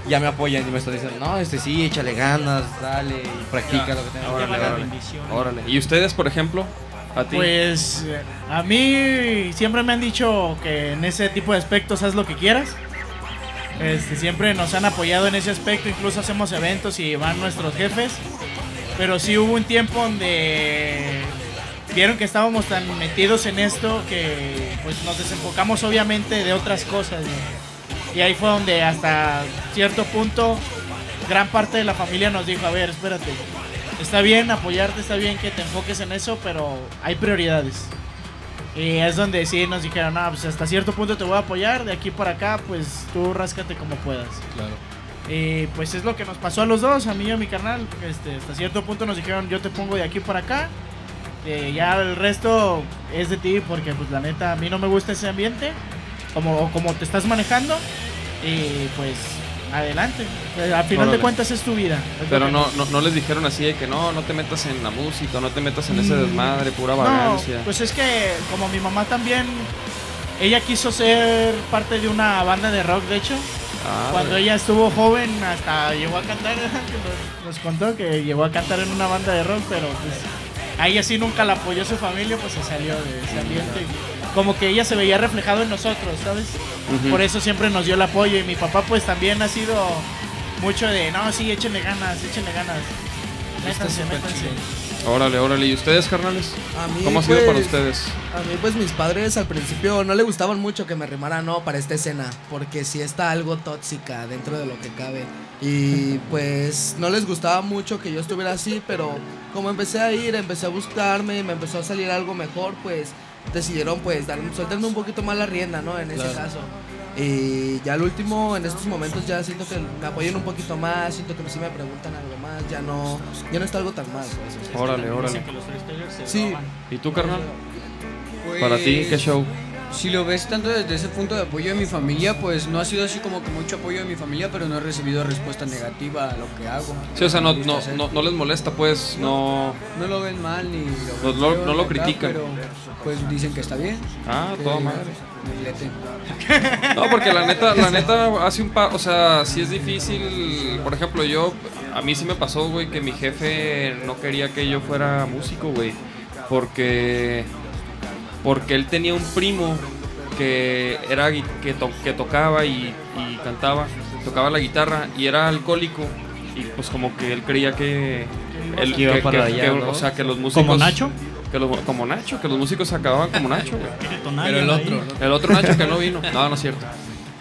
ya me apoyan y me están diciendo, no, este sí, échale ganas, dale y practica lo que tengas que Órale, órale. Órale. ¿Y ustedes, por ejemplo? ¿A ti? Pues a mí siempre me han dicho que en ese tipo de aspectos haz lo que quieras. Este, siempre nos han apoyado en ese aspecto, incluso hacemos eventos y van nuestros jefes. Pero sí hubo un tiempo donde vieron que estábamos tan metidos en esto que pues nos desenfocamos obviamente de otras cosas. ¿no? Y ahí fue donde hasta cierto punto gran parte de la familia nos dijo, a ver, espérate, está bien apoyarte, está bien que te enfoques en eso, pero hay prioridades. Y es donde sí nos dijeron, no, pues hasta cierto punto te voy a apoyar, de aquí para acá, pues tú ráscate como puedas. Claro. Y pues es lo que nos pasó a los dos, a mí y a mi carnal. Este, hasta cierto punto nos dijeron, yo te pongo de aquí para acá. Eh, ya el resto es de ti, porque pues la neta, a mí no me gusta ese ambiente, como, como te estás manejando. Y pues adelante. Al final Órale. de cuentas es tu vida. es Pero no, no, no les dijeron así de que no, no te metas en la música, no te metas en ese Mm, desmadre, pura No, vagancia. pues es que como mi mamá también, ella quiso ser parte de una banda de rock, de hecho. Ah, Cuando ella estuvo joven, hasta llegó a cantar, nos contó que llegó a cantar en una banda de rock, pero pues a ella sí nunca la apoyó su familia, pues se salió de ese ambiente. Como que ella se veía reflejado en nosotros, ¿sabes? Ujú. Por eso siempre nos dio el apoyo y mi papá pues también ha sido mucho de, no, sí, échenle ganas, échenle ganas. Métanse, métanse. Órale, órale. ¿Y ustedes, carnales? A mí, ¿Cómo ha sido pues, para ustedes? A mí, pues mis padres al principio no le gustaban mucho que me rimara no para esta escena, porque sí está algo tóxica dentro de lo que cabe. Y pues no les gustaba mucho que yo estuviera así, pero como empecé a ir, empecé a buscarme, me empezó a salir algo mejor, pues decidieron pues dar, soltarme un poquito más la rienda, ¿no? En ese Claro. caso. Y ya al último, en estos momentos ya siento que me apoyan un poquito más, siento que sí me preguntan algo más, ya no, ya no está algo tan mal. pues. Órale, órale. Sí. ¿Y tú, carnal? Pues, Para ti, ¿qué show? Si lo ves tanto desde ese punto de apoyo de mi familia, pues no ha sido así como que mucho apoyo de mi familia, pero no he recibido respuesta negativa a lo que hago. Sí, o sea, no, no, no, no les molesta, pues, no... No lo ven mal ni lo no- no lo acá, critican. Pero pues dicen que está bien. Ah, madre. me leten. No, porque la neta, la neta hace un par, o sea, sí es difícil. Por ejemplo, yo, a mí sí me pasó, güey, que mi jefe no quería que yo fuera músico, güey, porque, porque él tenía un primo que era que, to- que tocaba y, y cantaba, tocaba la guitarra y era alcohólico y pues como que él creía que, él, Que iba que- para que- allá, que- ¿no? o sea, que los músicos, ¿Como Nacho? que los- como Nacho, que los músicos acababan como Nacho, güey. Pero el otro. El otro Nacho que no vino. No, no es cierto.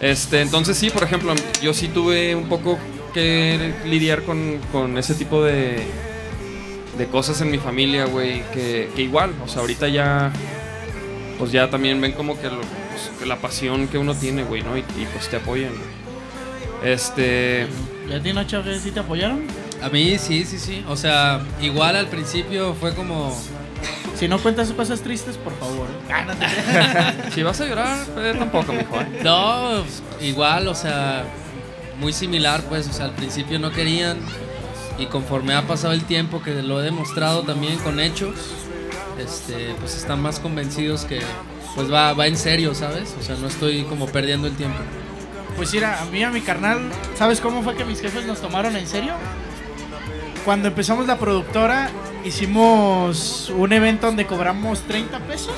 Este, entonces sí, por ejemplo, yo sí tuve un poco que lidiar con, con ese tipo de, de cosas en mi familia, güey, que, que igual, o sea, ahorita ya, pues ya también ven como que, lo- pues, que la pasión que uno tiene, güey, ¿no? Y, y, pues te apoyan, güey. Este, ¿Y a ti, Nacho, que sí te apoyaron? A mí sí, sí, sí. O sea, igual al principio fue como... Si no cuentas cosas tristes, por favor. Ah, si vas a llorar, eh, tampoco, mijo, ¿eh? No, igual, o sea, muy similar, pues, o sea, al principio no querían y conforme ha pasado el tiempo que lo he demostrado también con hechos, este, pues están más convencidos que pues va, va en serio, ¿sabes? O sea, no estoy como perdiendo el tiempo. Pues mira, a mí, a mi carnal, ¿sabes cómo fue que mis jefes nos tomaron en serio? Cuando empezamos la productora, hicimos un evento donde cobramos 30 pesos.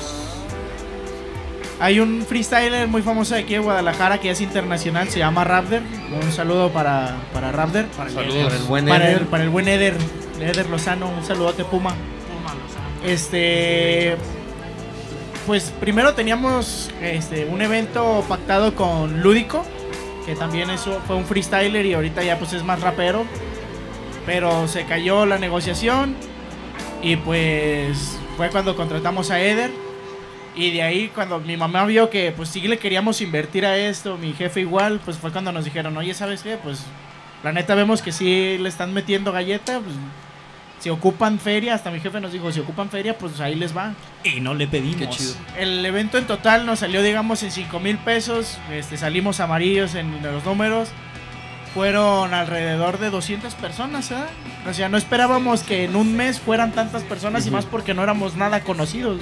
Hay un freestyler muy famoso de aquí de Guadalajara que es internacional, se llama Raptor. Un saludo para, para Raptor. Para Saludos. Para el buen para Eder. el, para el buen Eder, Eder Lozano, un saludote Puma. Este, pues primero teníamos este, un evento pactado con Lúdico, que también eso fue un freestyler y ahorita ya pues es más rapero. Pero se cayó la negociación y pues fue cuando contratamos a Eder. Y de ahí cuando mi mamá vio que pues sí le queríamos invertir a esto, mi jefe igual, pues fue cuando nos dijeron, oye, ¿sabes qué? Pues la neta vemos que sí le están metiendo galleta, pues si ocupan feria, hasta mi jefe nos dijo, si ocupan feria, pues ahí les va. Y no le pedimos. Qué chido. El evento en total nos salió, digamos, en 5 mil pesos. Este, salimos amarillos en los números. Fueron alrededor de 200 personas, ¿eh? O sea, no esperábamos que en un mes fueran tantas personas y más porque no éramos nada conocidos.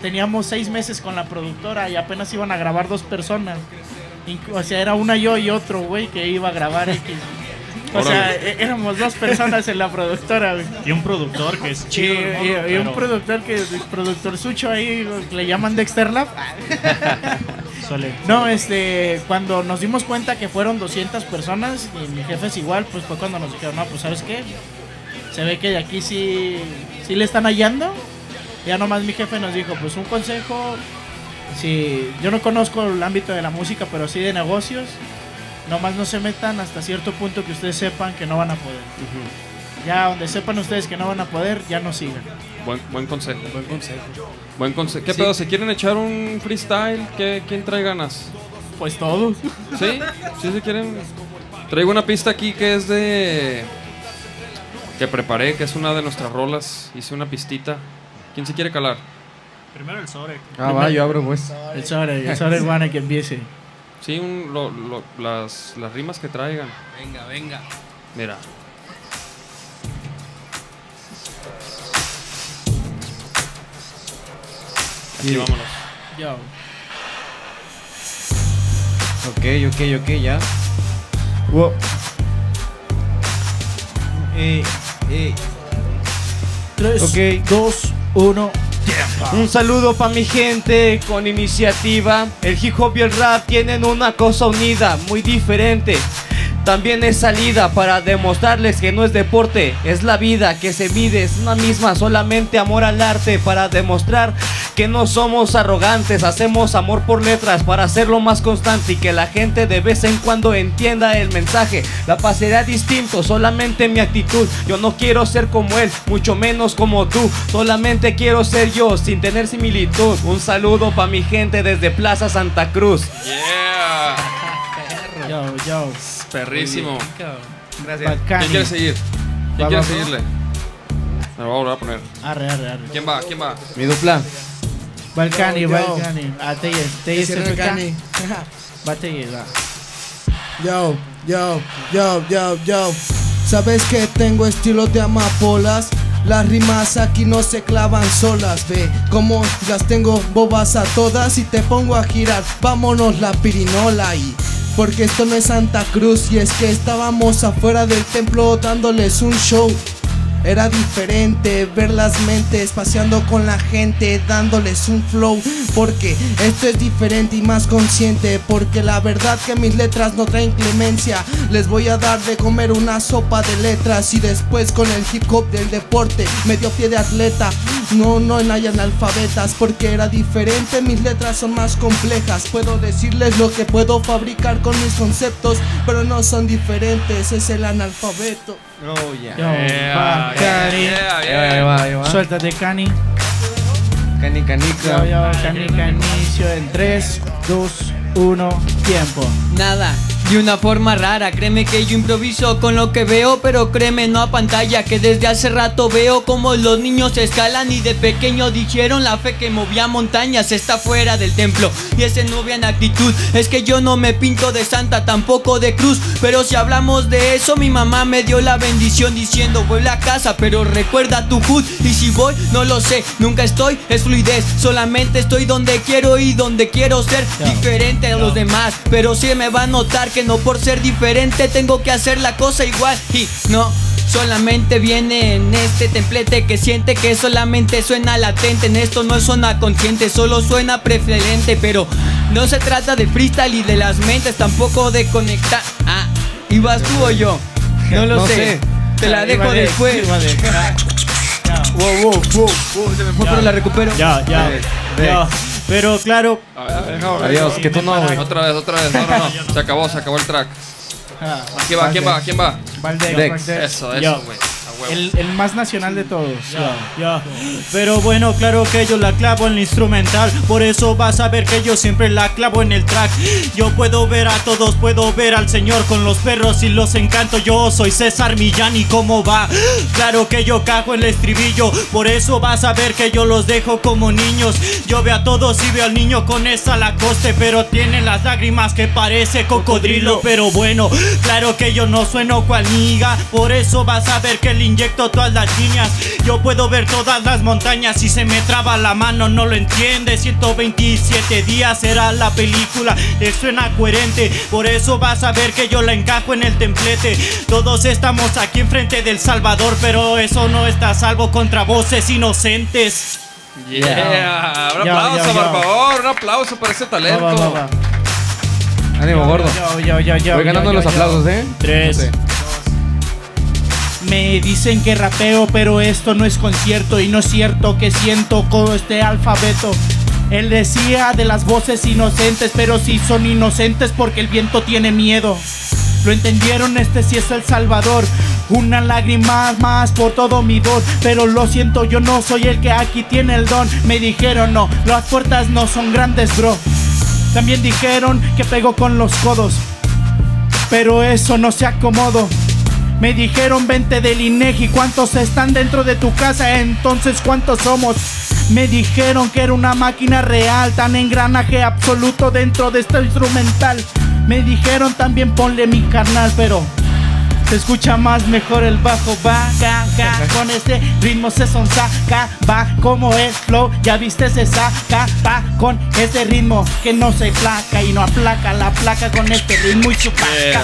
Teníamos seis meses con la productora y apenas iban a grabar dos personas. O sea, era una yo y otro, güey, que iba a grabar X. O sea, e- éramos dos personas en la productora, güey. Y un productor que es chido. y, un pero productor que el productor Sucho ahí le llaman Dexter Lab. No, este, cuando nos dimos cuenta que fueron 200 personas y mi jefe es igual, pues fue cuando nos dijeron, no, pues sabes qué, se ve que de aquí sí, sí le están hallando. Ya nomás mi jefe nos dijo, pues un consejo, si yo no conozco el ámbito de la música, pero sí de negocios, nomás no se metan hasta cierto punto que ustedes sepan que no van a poder. Ya donde sepan ustedes que no van a poder, ya no sigan. Buen, buen consejo. Buen consejo. Buen consejo. ¿Qué Sí. pedo? ¿Se quieren echar un freestyle? ¿Qué, ¿Quién trae ganas? Pues todos. ¿Sí? ¿Sí se quieren? Traigo una pista aquí que es de... Que preparé, que es una de nuestras rolas. Hice una pistita. ¿Quién se quiere calar? Primero el Sore. Ah, va, yo abro pues. El sobre, el sobre Juana que empiece. Sí, un- lo- lo- las, las rimas que traigan. Venga, venga. Mira. Así Sí. vámonos. Yo. Ok, ok, ok, ya. Wow. Eh, eh. 3, Ok. 2, 1. Un saludo pa' mi gente con iniciativa. El hip hop y el rap tienen una cosa unida, muy diferente. También es salida para demostrarles que no es deporte, es la vida que se mide, es una misma, solamente amor al arte para demostrar que no somos arrogantes, hacemos amor por letras para hacerlo más constante y que la gente de vez en cuando entienda el mensaje. La paz será distinto, solamente mi actitud. Yo no quiero ser como él, mucho menos como tú. Solamente quiero ser yo, sin tener similitud. Un saludo pa' mi gente desde Plaza Santa Cruz. Yeah. Yo, yo. Perrísimo. Gracias. ¿Quién quiere seguir? ¿Quién Va, quiere va, seguirle? Me lo voy a volver a poner. Arre, arre, arre. ¿Quién va? ¿Quién va? Mi dupla. Balcani. Balcani. Ah, te te Que cierre el cani. Va, te va. Yo, yo, yo, yo, yo. ¿Sabes que tengo estilo de amapolas? Las rimas aquí no se clavan solas, ve como las tengo bobas a todas y te pongo a girar, vámonos la pirinola y porque esto no es Santa Cruz y es que estábamos afuera del templo dándoles un show. Era diferente ver las mentes paseando con la gente, dándoles un flow. Porque esto es diferente y más consciente. Porque la verdad que mis letras no traen clemencia. Les voy a dar de comer una sopa de letras. Y después con el hip hop del deporte, medio pie de atleta. No, no hay analfabetas porque era diferente, mis letras son más complejas. Puedo decirles lo que puedo fabricar con mis conceptos, pero no son diferentes, es el analfabeto. Oh, ya. Yo, va, Cani. Yeah, va. Suéltate, Cani. Cani, Yo, canica. yo, Cani, Canicio en 3, 2, 1, tiempo. Nada, de una forma rara, créeme que yo improviso con lo que veo, pero créeme no a pantalla, que desde hace rato veo como los niños escalan y de pequeño dijeron la fe que movía montañas está fuera del templo y ese no en actitud, es que yo no me pinto de santa, tampoco de cruz, pero si hablamos de eso mi mamá me dio la bendición diciendo vuelve a casa, pero recuerda tu hood y si voy no lo sé, nunca estoy, es fluidez, solamente estoy donde quiero y donde quiero ser diferente a los demás, pero sí me va a notar que no por ser diferente tengo que hacer la cosa igual y no. Solamente viene en este templete que siente que solamente suena latente. En esto no suena consciente, solo suena preferente. Pero no se trata de freestyle y de las mentes, tampoco de conectar. Ah, ¿ibas tú o yo? No lo No sé. sé. Te la dejo de- después. Wow, wow, wow, wow, se me fue, Ya. pero la recupero. Ya, ya, ya. Pero claro, A ver, a ver, a ver. Adiós, que tú no, güey. Otra vez, otra vez. No, no, no. Se acabó, se acabó el track. Ah, ¿Quién va? ¿Quién va? ¿Quién va? Valdex, Dex. Valdex. Eso, eso, güey. El, el más nacional de todos. Ya, ya. Pero bueno, claro que yo la clavo en la instrumental. Por eso vas a ver que yo siempre la clavo en el track. Yo puedo ver a todos, puedo ver al señor con los perros y los encanto. Yo soy César Millán y cómo va. Claro que yo cago en el estribillo. Por eso vas a ver que yo los dejo como niños. Yo veo a todos y veo al niño con esa lacoste. Pero tiene las lágrimas que parece cocodrilo. Pero bueno, claro que yo no sueno cual niga. Por eso vas a ver que le inyecto todas las líneas. Yo puedo ver todas las montañas y se me traba la mano, no lo entiende. 127 días será la película, él suena coherente. Por eso vas a ver que yo la encajo en el templete. Todos estamos aquí enfrente del Salvador, pero eso no está a salvo contra voces inocentes. Yeah. Un aplauso, ya, ya. por favor. Un aplauso por ese talento. va, va, va. Ánimo, gordo. Yo, yo, yo, yo, Voy ganando yo, los yo, yo. aplausos, ¿eh? Tres. Me dicen que rapeo, pero esto no es concierto y no es cierto que siento con este alfabeto. Él decía de las voces inocentes, pero si son inocentes porque el viento tiene miedo. Lo entendieron, este sí es El Salvador. Una lágrima más por todo mi don. Pero lo siento, yo no soy el que aquí tiene el don. Me dijeron, no, las puertas no son grandes, bro. También dijeron que pego con los codos. Pero eso no se acomodo. Me dijeron vente del INEGI, ¿cuántos están dentro de tu casa? Entonces, ¿cuántos somos? Me dijeron que era una máquina real, tan engranaje absoluto dentro de este instrumental. Me dijeron también ponle mi carnal, pero se escucha más mejor el bajo, va, ca, ca, con este ritmo se son saca, va como el flow, ya viste se saca, va con este ritmo que no se placa y no aplaca la placa con este ritmo y su Yeah.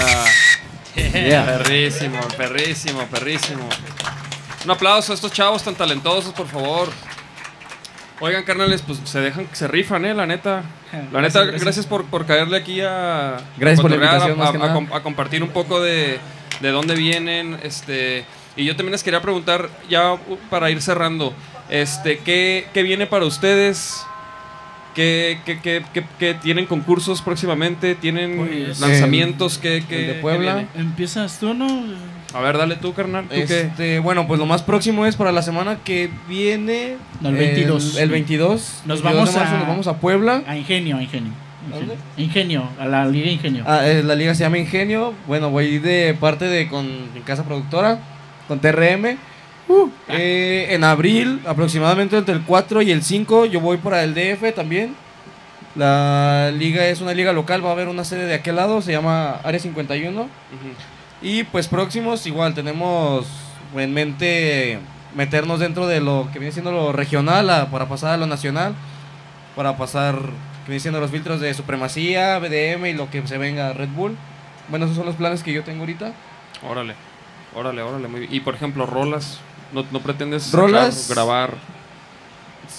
Yeah. Perrísimo, perrísimo, perrísimo. Un aplauso a estos chavos tan talentosos, por favor. Oigan, carnales, pues se dejan, se rifan, eh, la neta. La neta, gracias, por, por caerle aquí a. Gracias por la invitación, a, más que a- a nada. com- a compartir un poco de, de dónde vienen. Este. Y yo también les quería preguntar, ya para ir cerrando, este, ¿qué, qué viene para ustedes? ¿Qué, qué, qué- qué- qué tienen concursos próximamente? ¿Tienen Pues, lanzamientos? ¿Qué, qué- el de qué Puebla. Empiezas tú, ¿no? A ver, dale tú, carnal. ¿Tú qué? Este, bueno, pues lo más próximo es para la semana que viene. No, el 22. El, 22. Nos 22 vamos marzo, a- nos vamos a Puebla. A Ingenio, a Ingenio. ¿Dónde? Ingenio, a la Liga Ingenio. Ah, eh, la liga se llama Ingenio. Bueno, voy de parte de con mi casa productora, con TRM. Eh, en abril, aproximadamente entre el 4 y el 5, yo voy para el DF también. La liga es una liga local, va a haber una sede de aquel lado, se llama Área 51. Ujú. Y pues próximos, igual tenemos en mente meternos dentro de lo que viene siendo lo regional a- para pasar a lo nacional, para pasar, que viene siendo los filtros de supremacía, BDM y lo que se venga Red Bull. Bueno, esos son los planes que yo tengo ahorita. Órale, órale, órale. Muy bien. Y por ejemplo, rolas. ¿No, no pretendes Rolas. sacar, grabar?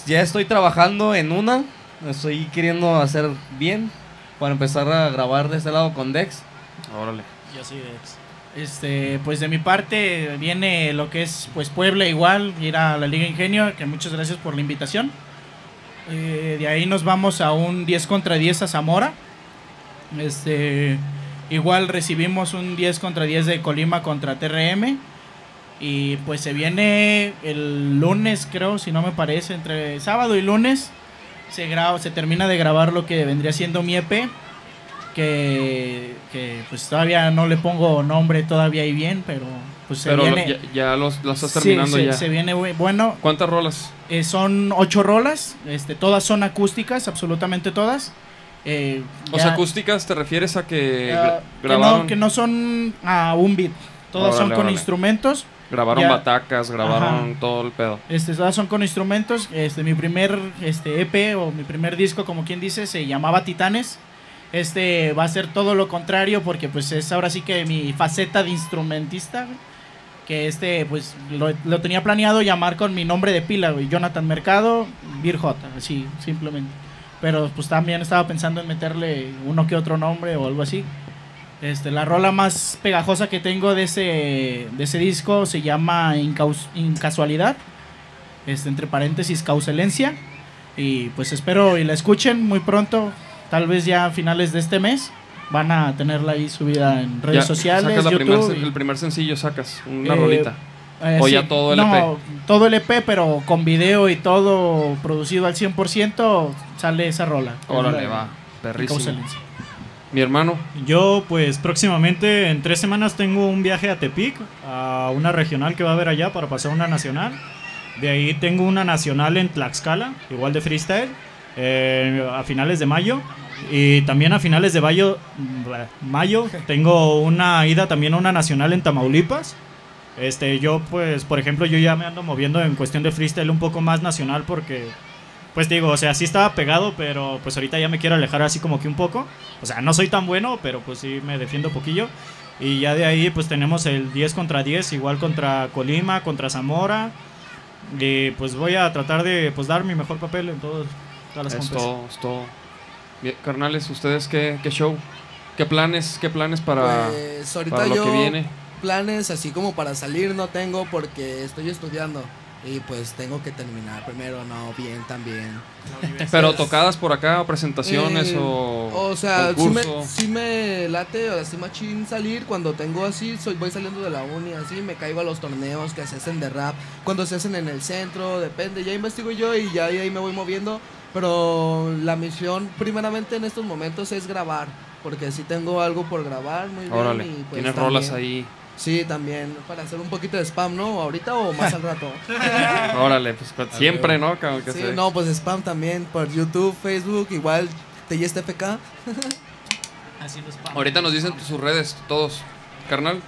Ya estoy trabajando en una, estoy queriendo hacer bien para empezar a grabar de este lado con Dex. Órale. Yo sí, Dex. Este, pues de mi parte viene lo que es pues Puebla igual, ir a la Liga Ingenio, que muchas gracias por la invitación. Eh, de ahí nos vamos a un 10 contra 10 a Zamora. Este, igual recibimos un 10 contra 10 de Colima contra TRM. Y pues se viene el lunes, creo, si no me parece, entre sábado y lunes se graba, se termina de grabar lo que vendría siendo mi EP. Que, que pues todavía no le pongo nombre todavía ahí bien, pero pues se Pero viene. ya, ya los, los estás Sí, terminando se- ya. se viene bu- bueno. ¿Cuántas rolas? Eh, son ocho rolas, este, todas son acústicas, absolutamente todas. Eh, O ya- sea, acústicas te refieres a que ah, gra- que, grabaron, no, que no son a un beat, todas son con instrumentos. Grabaron ya- batacas, grabaron Ajá. todo el pedo. Este, todas son con instrumentos. Este, mi primer este, EP o mi primer disco, como quien dice, se llamaba Titanes. Este va a ser todo lo contrario porque pues es ahora sí que mi faceta de instrumentista. güey, Que este, pues lo, lo tenía planeado llamar con mi nombre de pila, güey. Jonathan Mercado, Beer J, así, simplemente. Pero pues también estaba pensando en meterle uno que otro nombre o algo así. Este, la rola más pegajosa que tengo de ese, de ese disco se llama Incaus- Incasualidad. Este, entre paréntesis, causalencia. Y pues espero y la escuchen muy pronto. Tal vez ya a finales de este mes. Van a tenerla ahí subida en redes Ya sociales, sacas primer YouTube. sen- y- el primer sencillo sacas, una Eh, rolita. eh, o sí, ya todo el no, EP. todo el EP, pero con video y todo producido al 100%, sale esa rola. Órale, Es la- va. Perrísimo. Causalencia. Mi hermano, Yo, pues próximamente, en tres semanas, tengo un viaje a Tepic, a una regional que va a haber allá para pasar una nacional. De ahí tengo una nacional en Tlaxcala, igual de freestyle, eh, a finales de mayo. Y también a finales de mayo, mayo tengo una ida también a una nacional en Tamaulipas. Este, yo, pues, por ejemplo, yo ya me ando moviendo en cuestión de freestyle un poco más nacional porque, pues digo, o sea, sí estaba pegado, pero pues ahorita ya me quiero alejar así como que un poco. O sea, no soy tan bueno, pero pues sí me defiendo poquillo. Y ya de ahí pues tenemos el 10 contra 10, igual contra Colima, contra Zamora. Y pues voy a tratar de pues dar mi mejor papel en todos, todas las es todo, es todo. Bien, Carnales, ¿ustedes qué, qué show? ¿Qué planes, qué planes para, Pues ahorita para lo yo que viene? planes así como para salir no tengo porque estoy estudiando y pues tengo que terminar primero, no, bien también. Pero tocadas por acá, o presentaciones Eh, o, O sea, sí me, sí me late, o sea, machín salir cuando tengo así, soy, voy saliendo de la uni, así, me caigo a los torneos que se hacen de rap, cuando se hacen en el centro, depende, ya investigo yo y ya ahí me voy moviendo, pero la misión primeramente en estos momentos es grabar, porque sí tengo algo por grabar, muy bien. Órale, y, pues, tienes rolas también- ahí. Sí, también, para hacer un poquito de spam, ¿no? ¿Ahorita o más al rato? Órale, pues cu- siempre, ¿no? Como que Sí, se- no, pues spam también por YouTube, Facebook, igual TYSTFK. Así los pa- Ahorita nos dicen sus redes, todos. Carnal,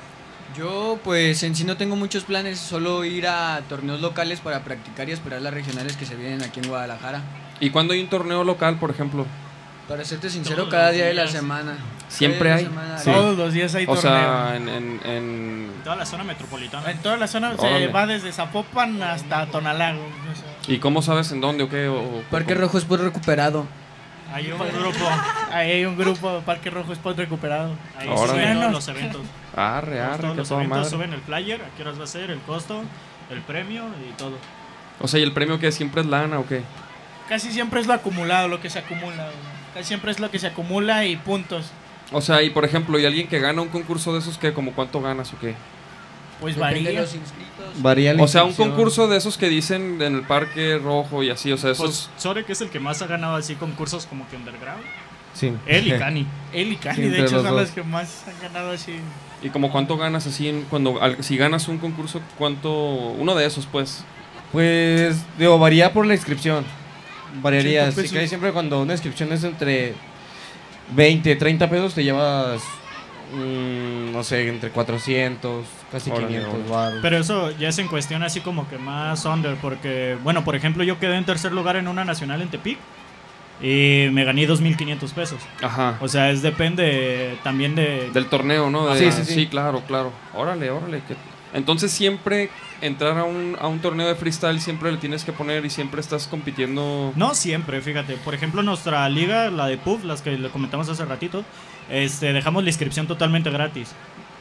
Yo, pues en sí no tengo muchos planes, solo ir a torneos locales para practicar y esperar las regionales que se vienen aquí en Guadalajara. ¿y cuándo hay un torneo local, por ejemplo? Para serte sincero, Todos cada día de la semana. Siempre hay. Sí. Todos los días hay O torneo. sea, en, en, en- Toda la zona metropolitana. En toda la zona Órale. se va desde Zapopan hasta Tonalá. o sea. ¿Y cómo sabes en dónde o qué? O, o- Parque cómo? Rojo es recuperado. Hay un grupo, Ahí hay un grupo Parque Rojo Spot recuperado. ahí Órale. suben los eventos. Arre, arre, Todos que los toda eventos madre. suben el flyer, a qué horas va a ser, el costo, el premio y todo. O sea, ¿y el premio que siempre es lana o qué? Casi siempre es lo acumulado, lo que se acumula. Casi siempre es lo que se acumula y puntos. O sea, y por ejemplo, ¿y alguien que gana un concurso de esos qué? ¿Como cuánto ganas o qué? Pues Depende varía. los inscritos. Varía la O sea, un concurso de esos que dicen en el Parque Rojo y así, o sea, esos... Pues Sore, que es el que más ha ganado así concursos como que underground. Sí. Él y Cani. Él y Cani, Sí, de hecho, los son dos. los que más han ganado así. ¿Y como cuánto ganas así en- cuando... al- si ganas un concurso, cuánto... Uno de esos, pues. Pues, digo, varía por la inscripción. Variaría. 80 Así que siempre cuando una inscripción es entre 20, 30 pesos, te llevas, mm, no sé, entre 400, casi Órale, 500 órale. baros. Pero eso ya es en cuestión así como que más under, porque, bueno, por ejemplo, yo quedé en tercer lugar en una nacional en Tepic y me gané 2.500 pesos. Ajá. O sea, es depende también de... Del torneo, ¿no? De- Sí, sí, sí. claro, claro. Órale, órale. que- Entonces siempre entrar a un, a un torneo de freestyle siempre le tienes que poner y siempre estás compitiendo... No siempre, fíjate. Por ejemplo, nuestra liga, la de PUF, las que le comentamos hace ratito, este, dejamos la inscripción totalmente gratis.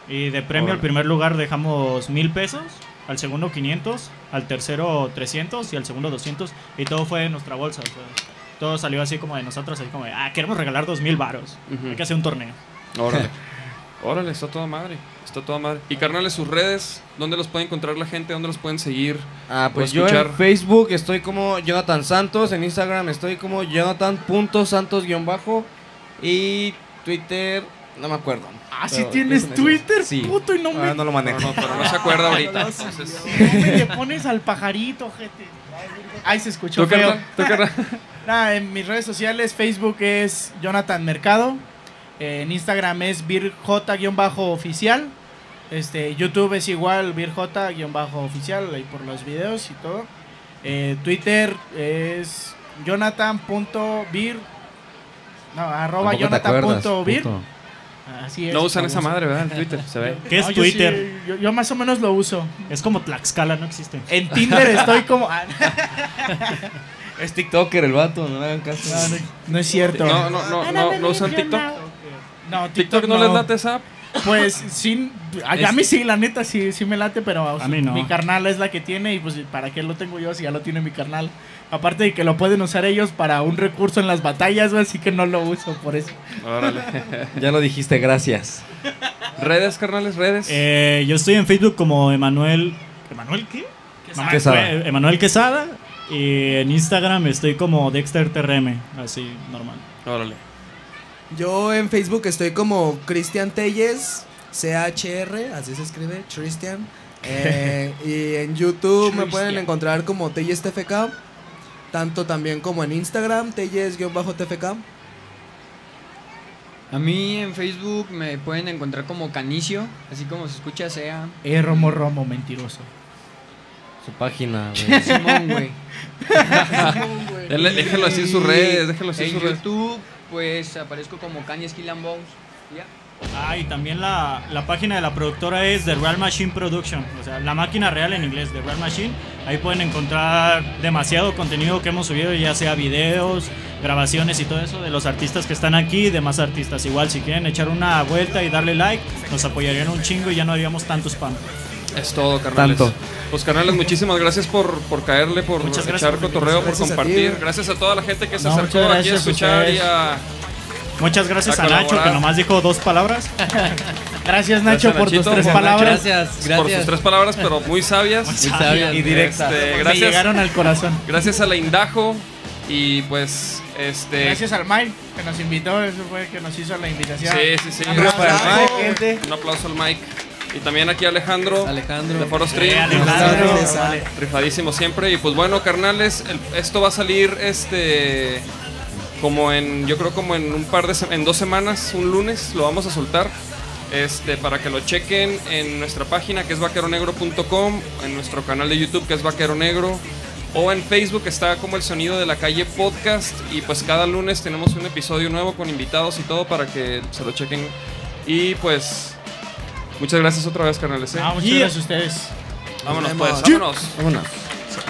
Y de premio al Órale. primer lugar dejamos mil pesos, al segundo 500, al tercero 300 y al segundo 200. Y todo fue de nuestra bolsa. o sea, todo salió así como de nosotros, así como de, ah, queremos regalar dos mil varos. Ujú. Hay que hacer un torneo. Órale. Órale, está toda madre. Está toda madre. Y carnales, sus redes, ¿dónde los puede encontrar la gente? ¿Dónde los pueden seguir? Ah, pues yo en. Facebook estoy como Jonathan Santos, en Instagram estoy como Jonathan.santos-bajo y Twitter, no me acuerdo. Ah, sí Pero tienes. Twitter, Sí. puto, y no me, Ah, no lo manejo. No, no, pero no se acuerda ahorita. Entonces, no me le pones al pajarito, gente. Ay, se escuchó ¿Tú. Nada, en mis redes sociales, Facebook es Jonathan Mercado. Eh, en Instagram es birj-oficial. Este, YouTube es igual, birj-oficial, ahí por los videos y todo. Eh, Twitter es jonathan.bir. No, arroba puto. Así es. No usan esa madre, ¿verdad? En Twitter, se ve. ¿Qué es No, yo sí, Twitter? yo, yo más o menos lo uso. Es como Tlaxcala, no existe. En Tinder estoy como. ah, Es TikToker el vato, no le hagan caso. no, no, no es cierto. No, no, no, no, no usan TikTok. No, TikTok no les late esa app. Pues sí, allá a mí sí, la neta sí, sí me late, pero A mí no. mi carnal es la que tiene y pues para qué lo tengo yo si ya lo tiene mi carnal. Aparte de que lo pueden usar ellos para un recurso en las batallas, así que no lo uso por eso. Órale. Ya lo dijiste, gracias. Redes, carnales, redes. Eh, yo estoy en Facebook como Emanuel. ¿Emanuel qué? Quesada. eh, Emanuel Quesada. Y en Instagram estoy como Dexter TRM, así normal. Órale. Yo en Facebook estoy como Cristian Telles, CHR, así se escribe, Christian. Eh, y en YouTube me pueden encontrar como Telles TFK, tanto también como en Instagram, Telles-TFK. A mí en Facebook me pueden encontrar como Canicio, así como se escucha sea Eh, Romo Romo, mentiroso. Su página, güey. Simón, güey. Déjalo así en sus redes, déjalo así en En sus redes. YouTube, pues aparezco como Kanye Skill and Bones. Ah, y también la, la página de la productora es The Real Machine Production, o sea, la máquina real en inglés, The Real Machine. Ahí pueden encontrar demasiado contenido que hemos subido, ya sea videos, grabaciones y todo eso de los artistas que están aquí y demás artistas. Igual, si quieren echar una vuelta y darle like, nos apoyarían un chingo y ya no haríamos tanto spam. Es todo, carnales. Tanto. Pues, carnales, muchísimas gracias por, por caerle, por Muchas gracias echar por cotorreo, por Gracias a compartir. gracias a toda la gente que se No, acercó aquí a gracias escuchar y a... Muchas gracias A a, Nacho, que nomás dijo dos palabras. Gracias Nacho Gracias, por tus tres Por- palabras. Gracias, Por sus gracias. tres palabras, pero muy sabias. Muy sabias. Y directa. Este, Me gracias, llegaron al corazón. gracias a la Indajo y pues este Gracias al Mike que nos invitó, eso fue el que nos hizo la invitación. Sí, sí, sí. Un aplauso para el al Mike, gente. Un aplauso al Mike. Y también aquí Alejandro, Alejandro. de Foro Stream. Eh, Alejandro. Rifadísimo siempre. Y pues bueno, carnales, el- esto va a salir este como en, yo creo como en un par de en dos semanas, un lunes, lo vamos a soltar. Este, para que lo chequen en nuestra página que es vaqueronegro.com, en nuestro canal de YouTube que es Vaquero Negro, o en Facebook está como el sonido de la calle podcast. Y pues cada lunes tenemos un episodio nuevo con invitados y todo para que se lo chequen. Y pues, muchas gracias otra vez, carnales. ¿eh? Ah, muchas gracias a ustedes. Vámonos, Nos pues, vámonos. Vámonos.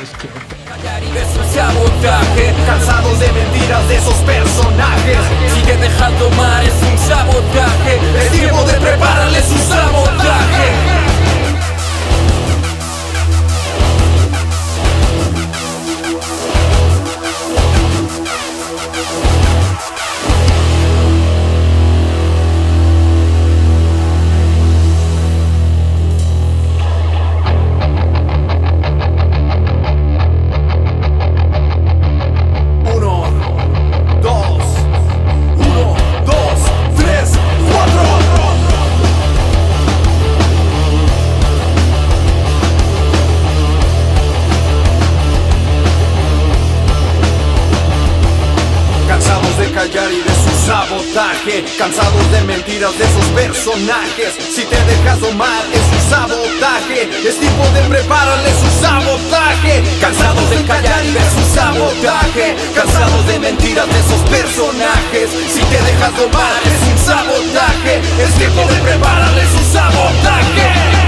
Es un sabotaje, cansados de mentiras de esos personajes. Sigue dejando mal, es un sabotaje. Es tiempo de prepararles un sabotaje. Cansados de mentiras de sus personajes. Si te dejas domar es un sabotaje. Es tiempo de prepararles un sabotaje. Cansados de callar y de su sabotaje. Cansados de mentiras de esos personajes. Si te dejas domar es un sabotaje. Es tiempo de prepararles un sabotaje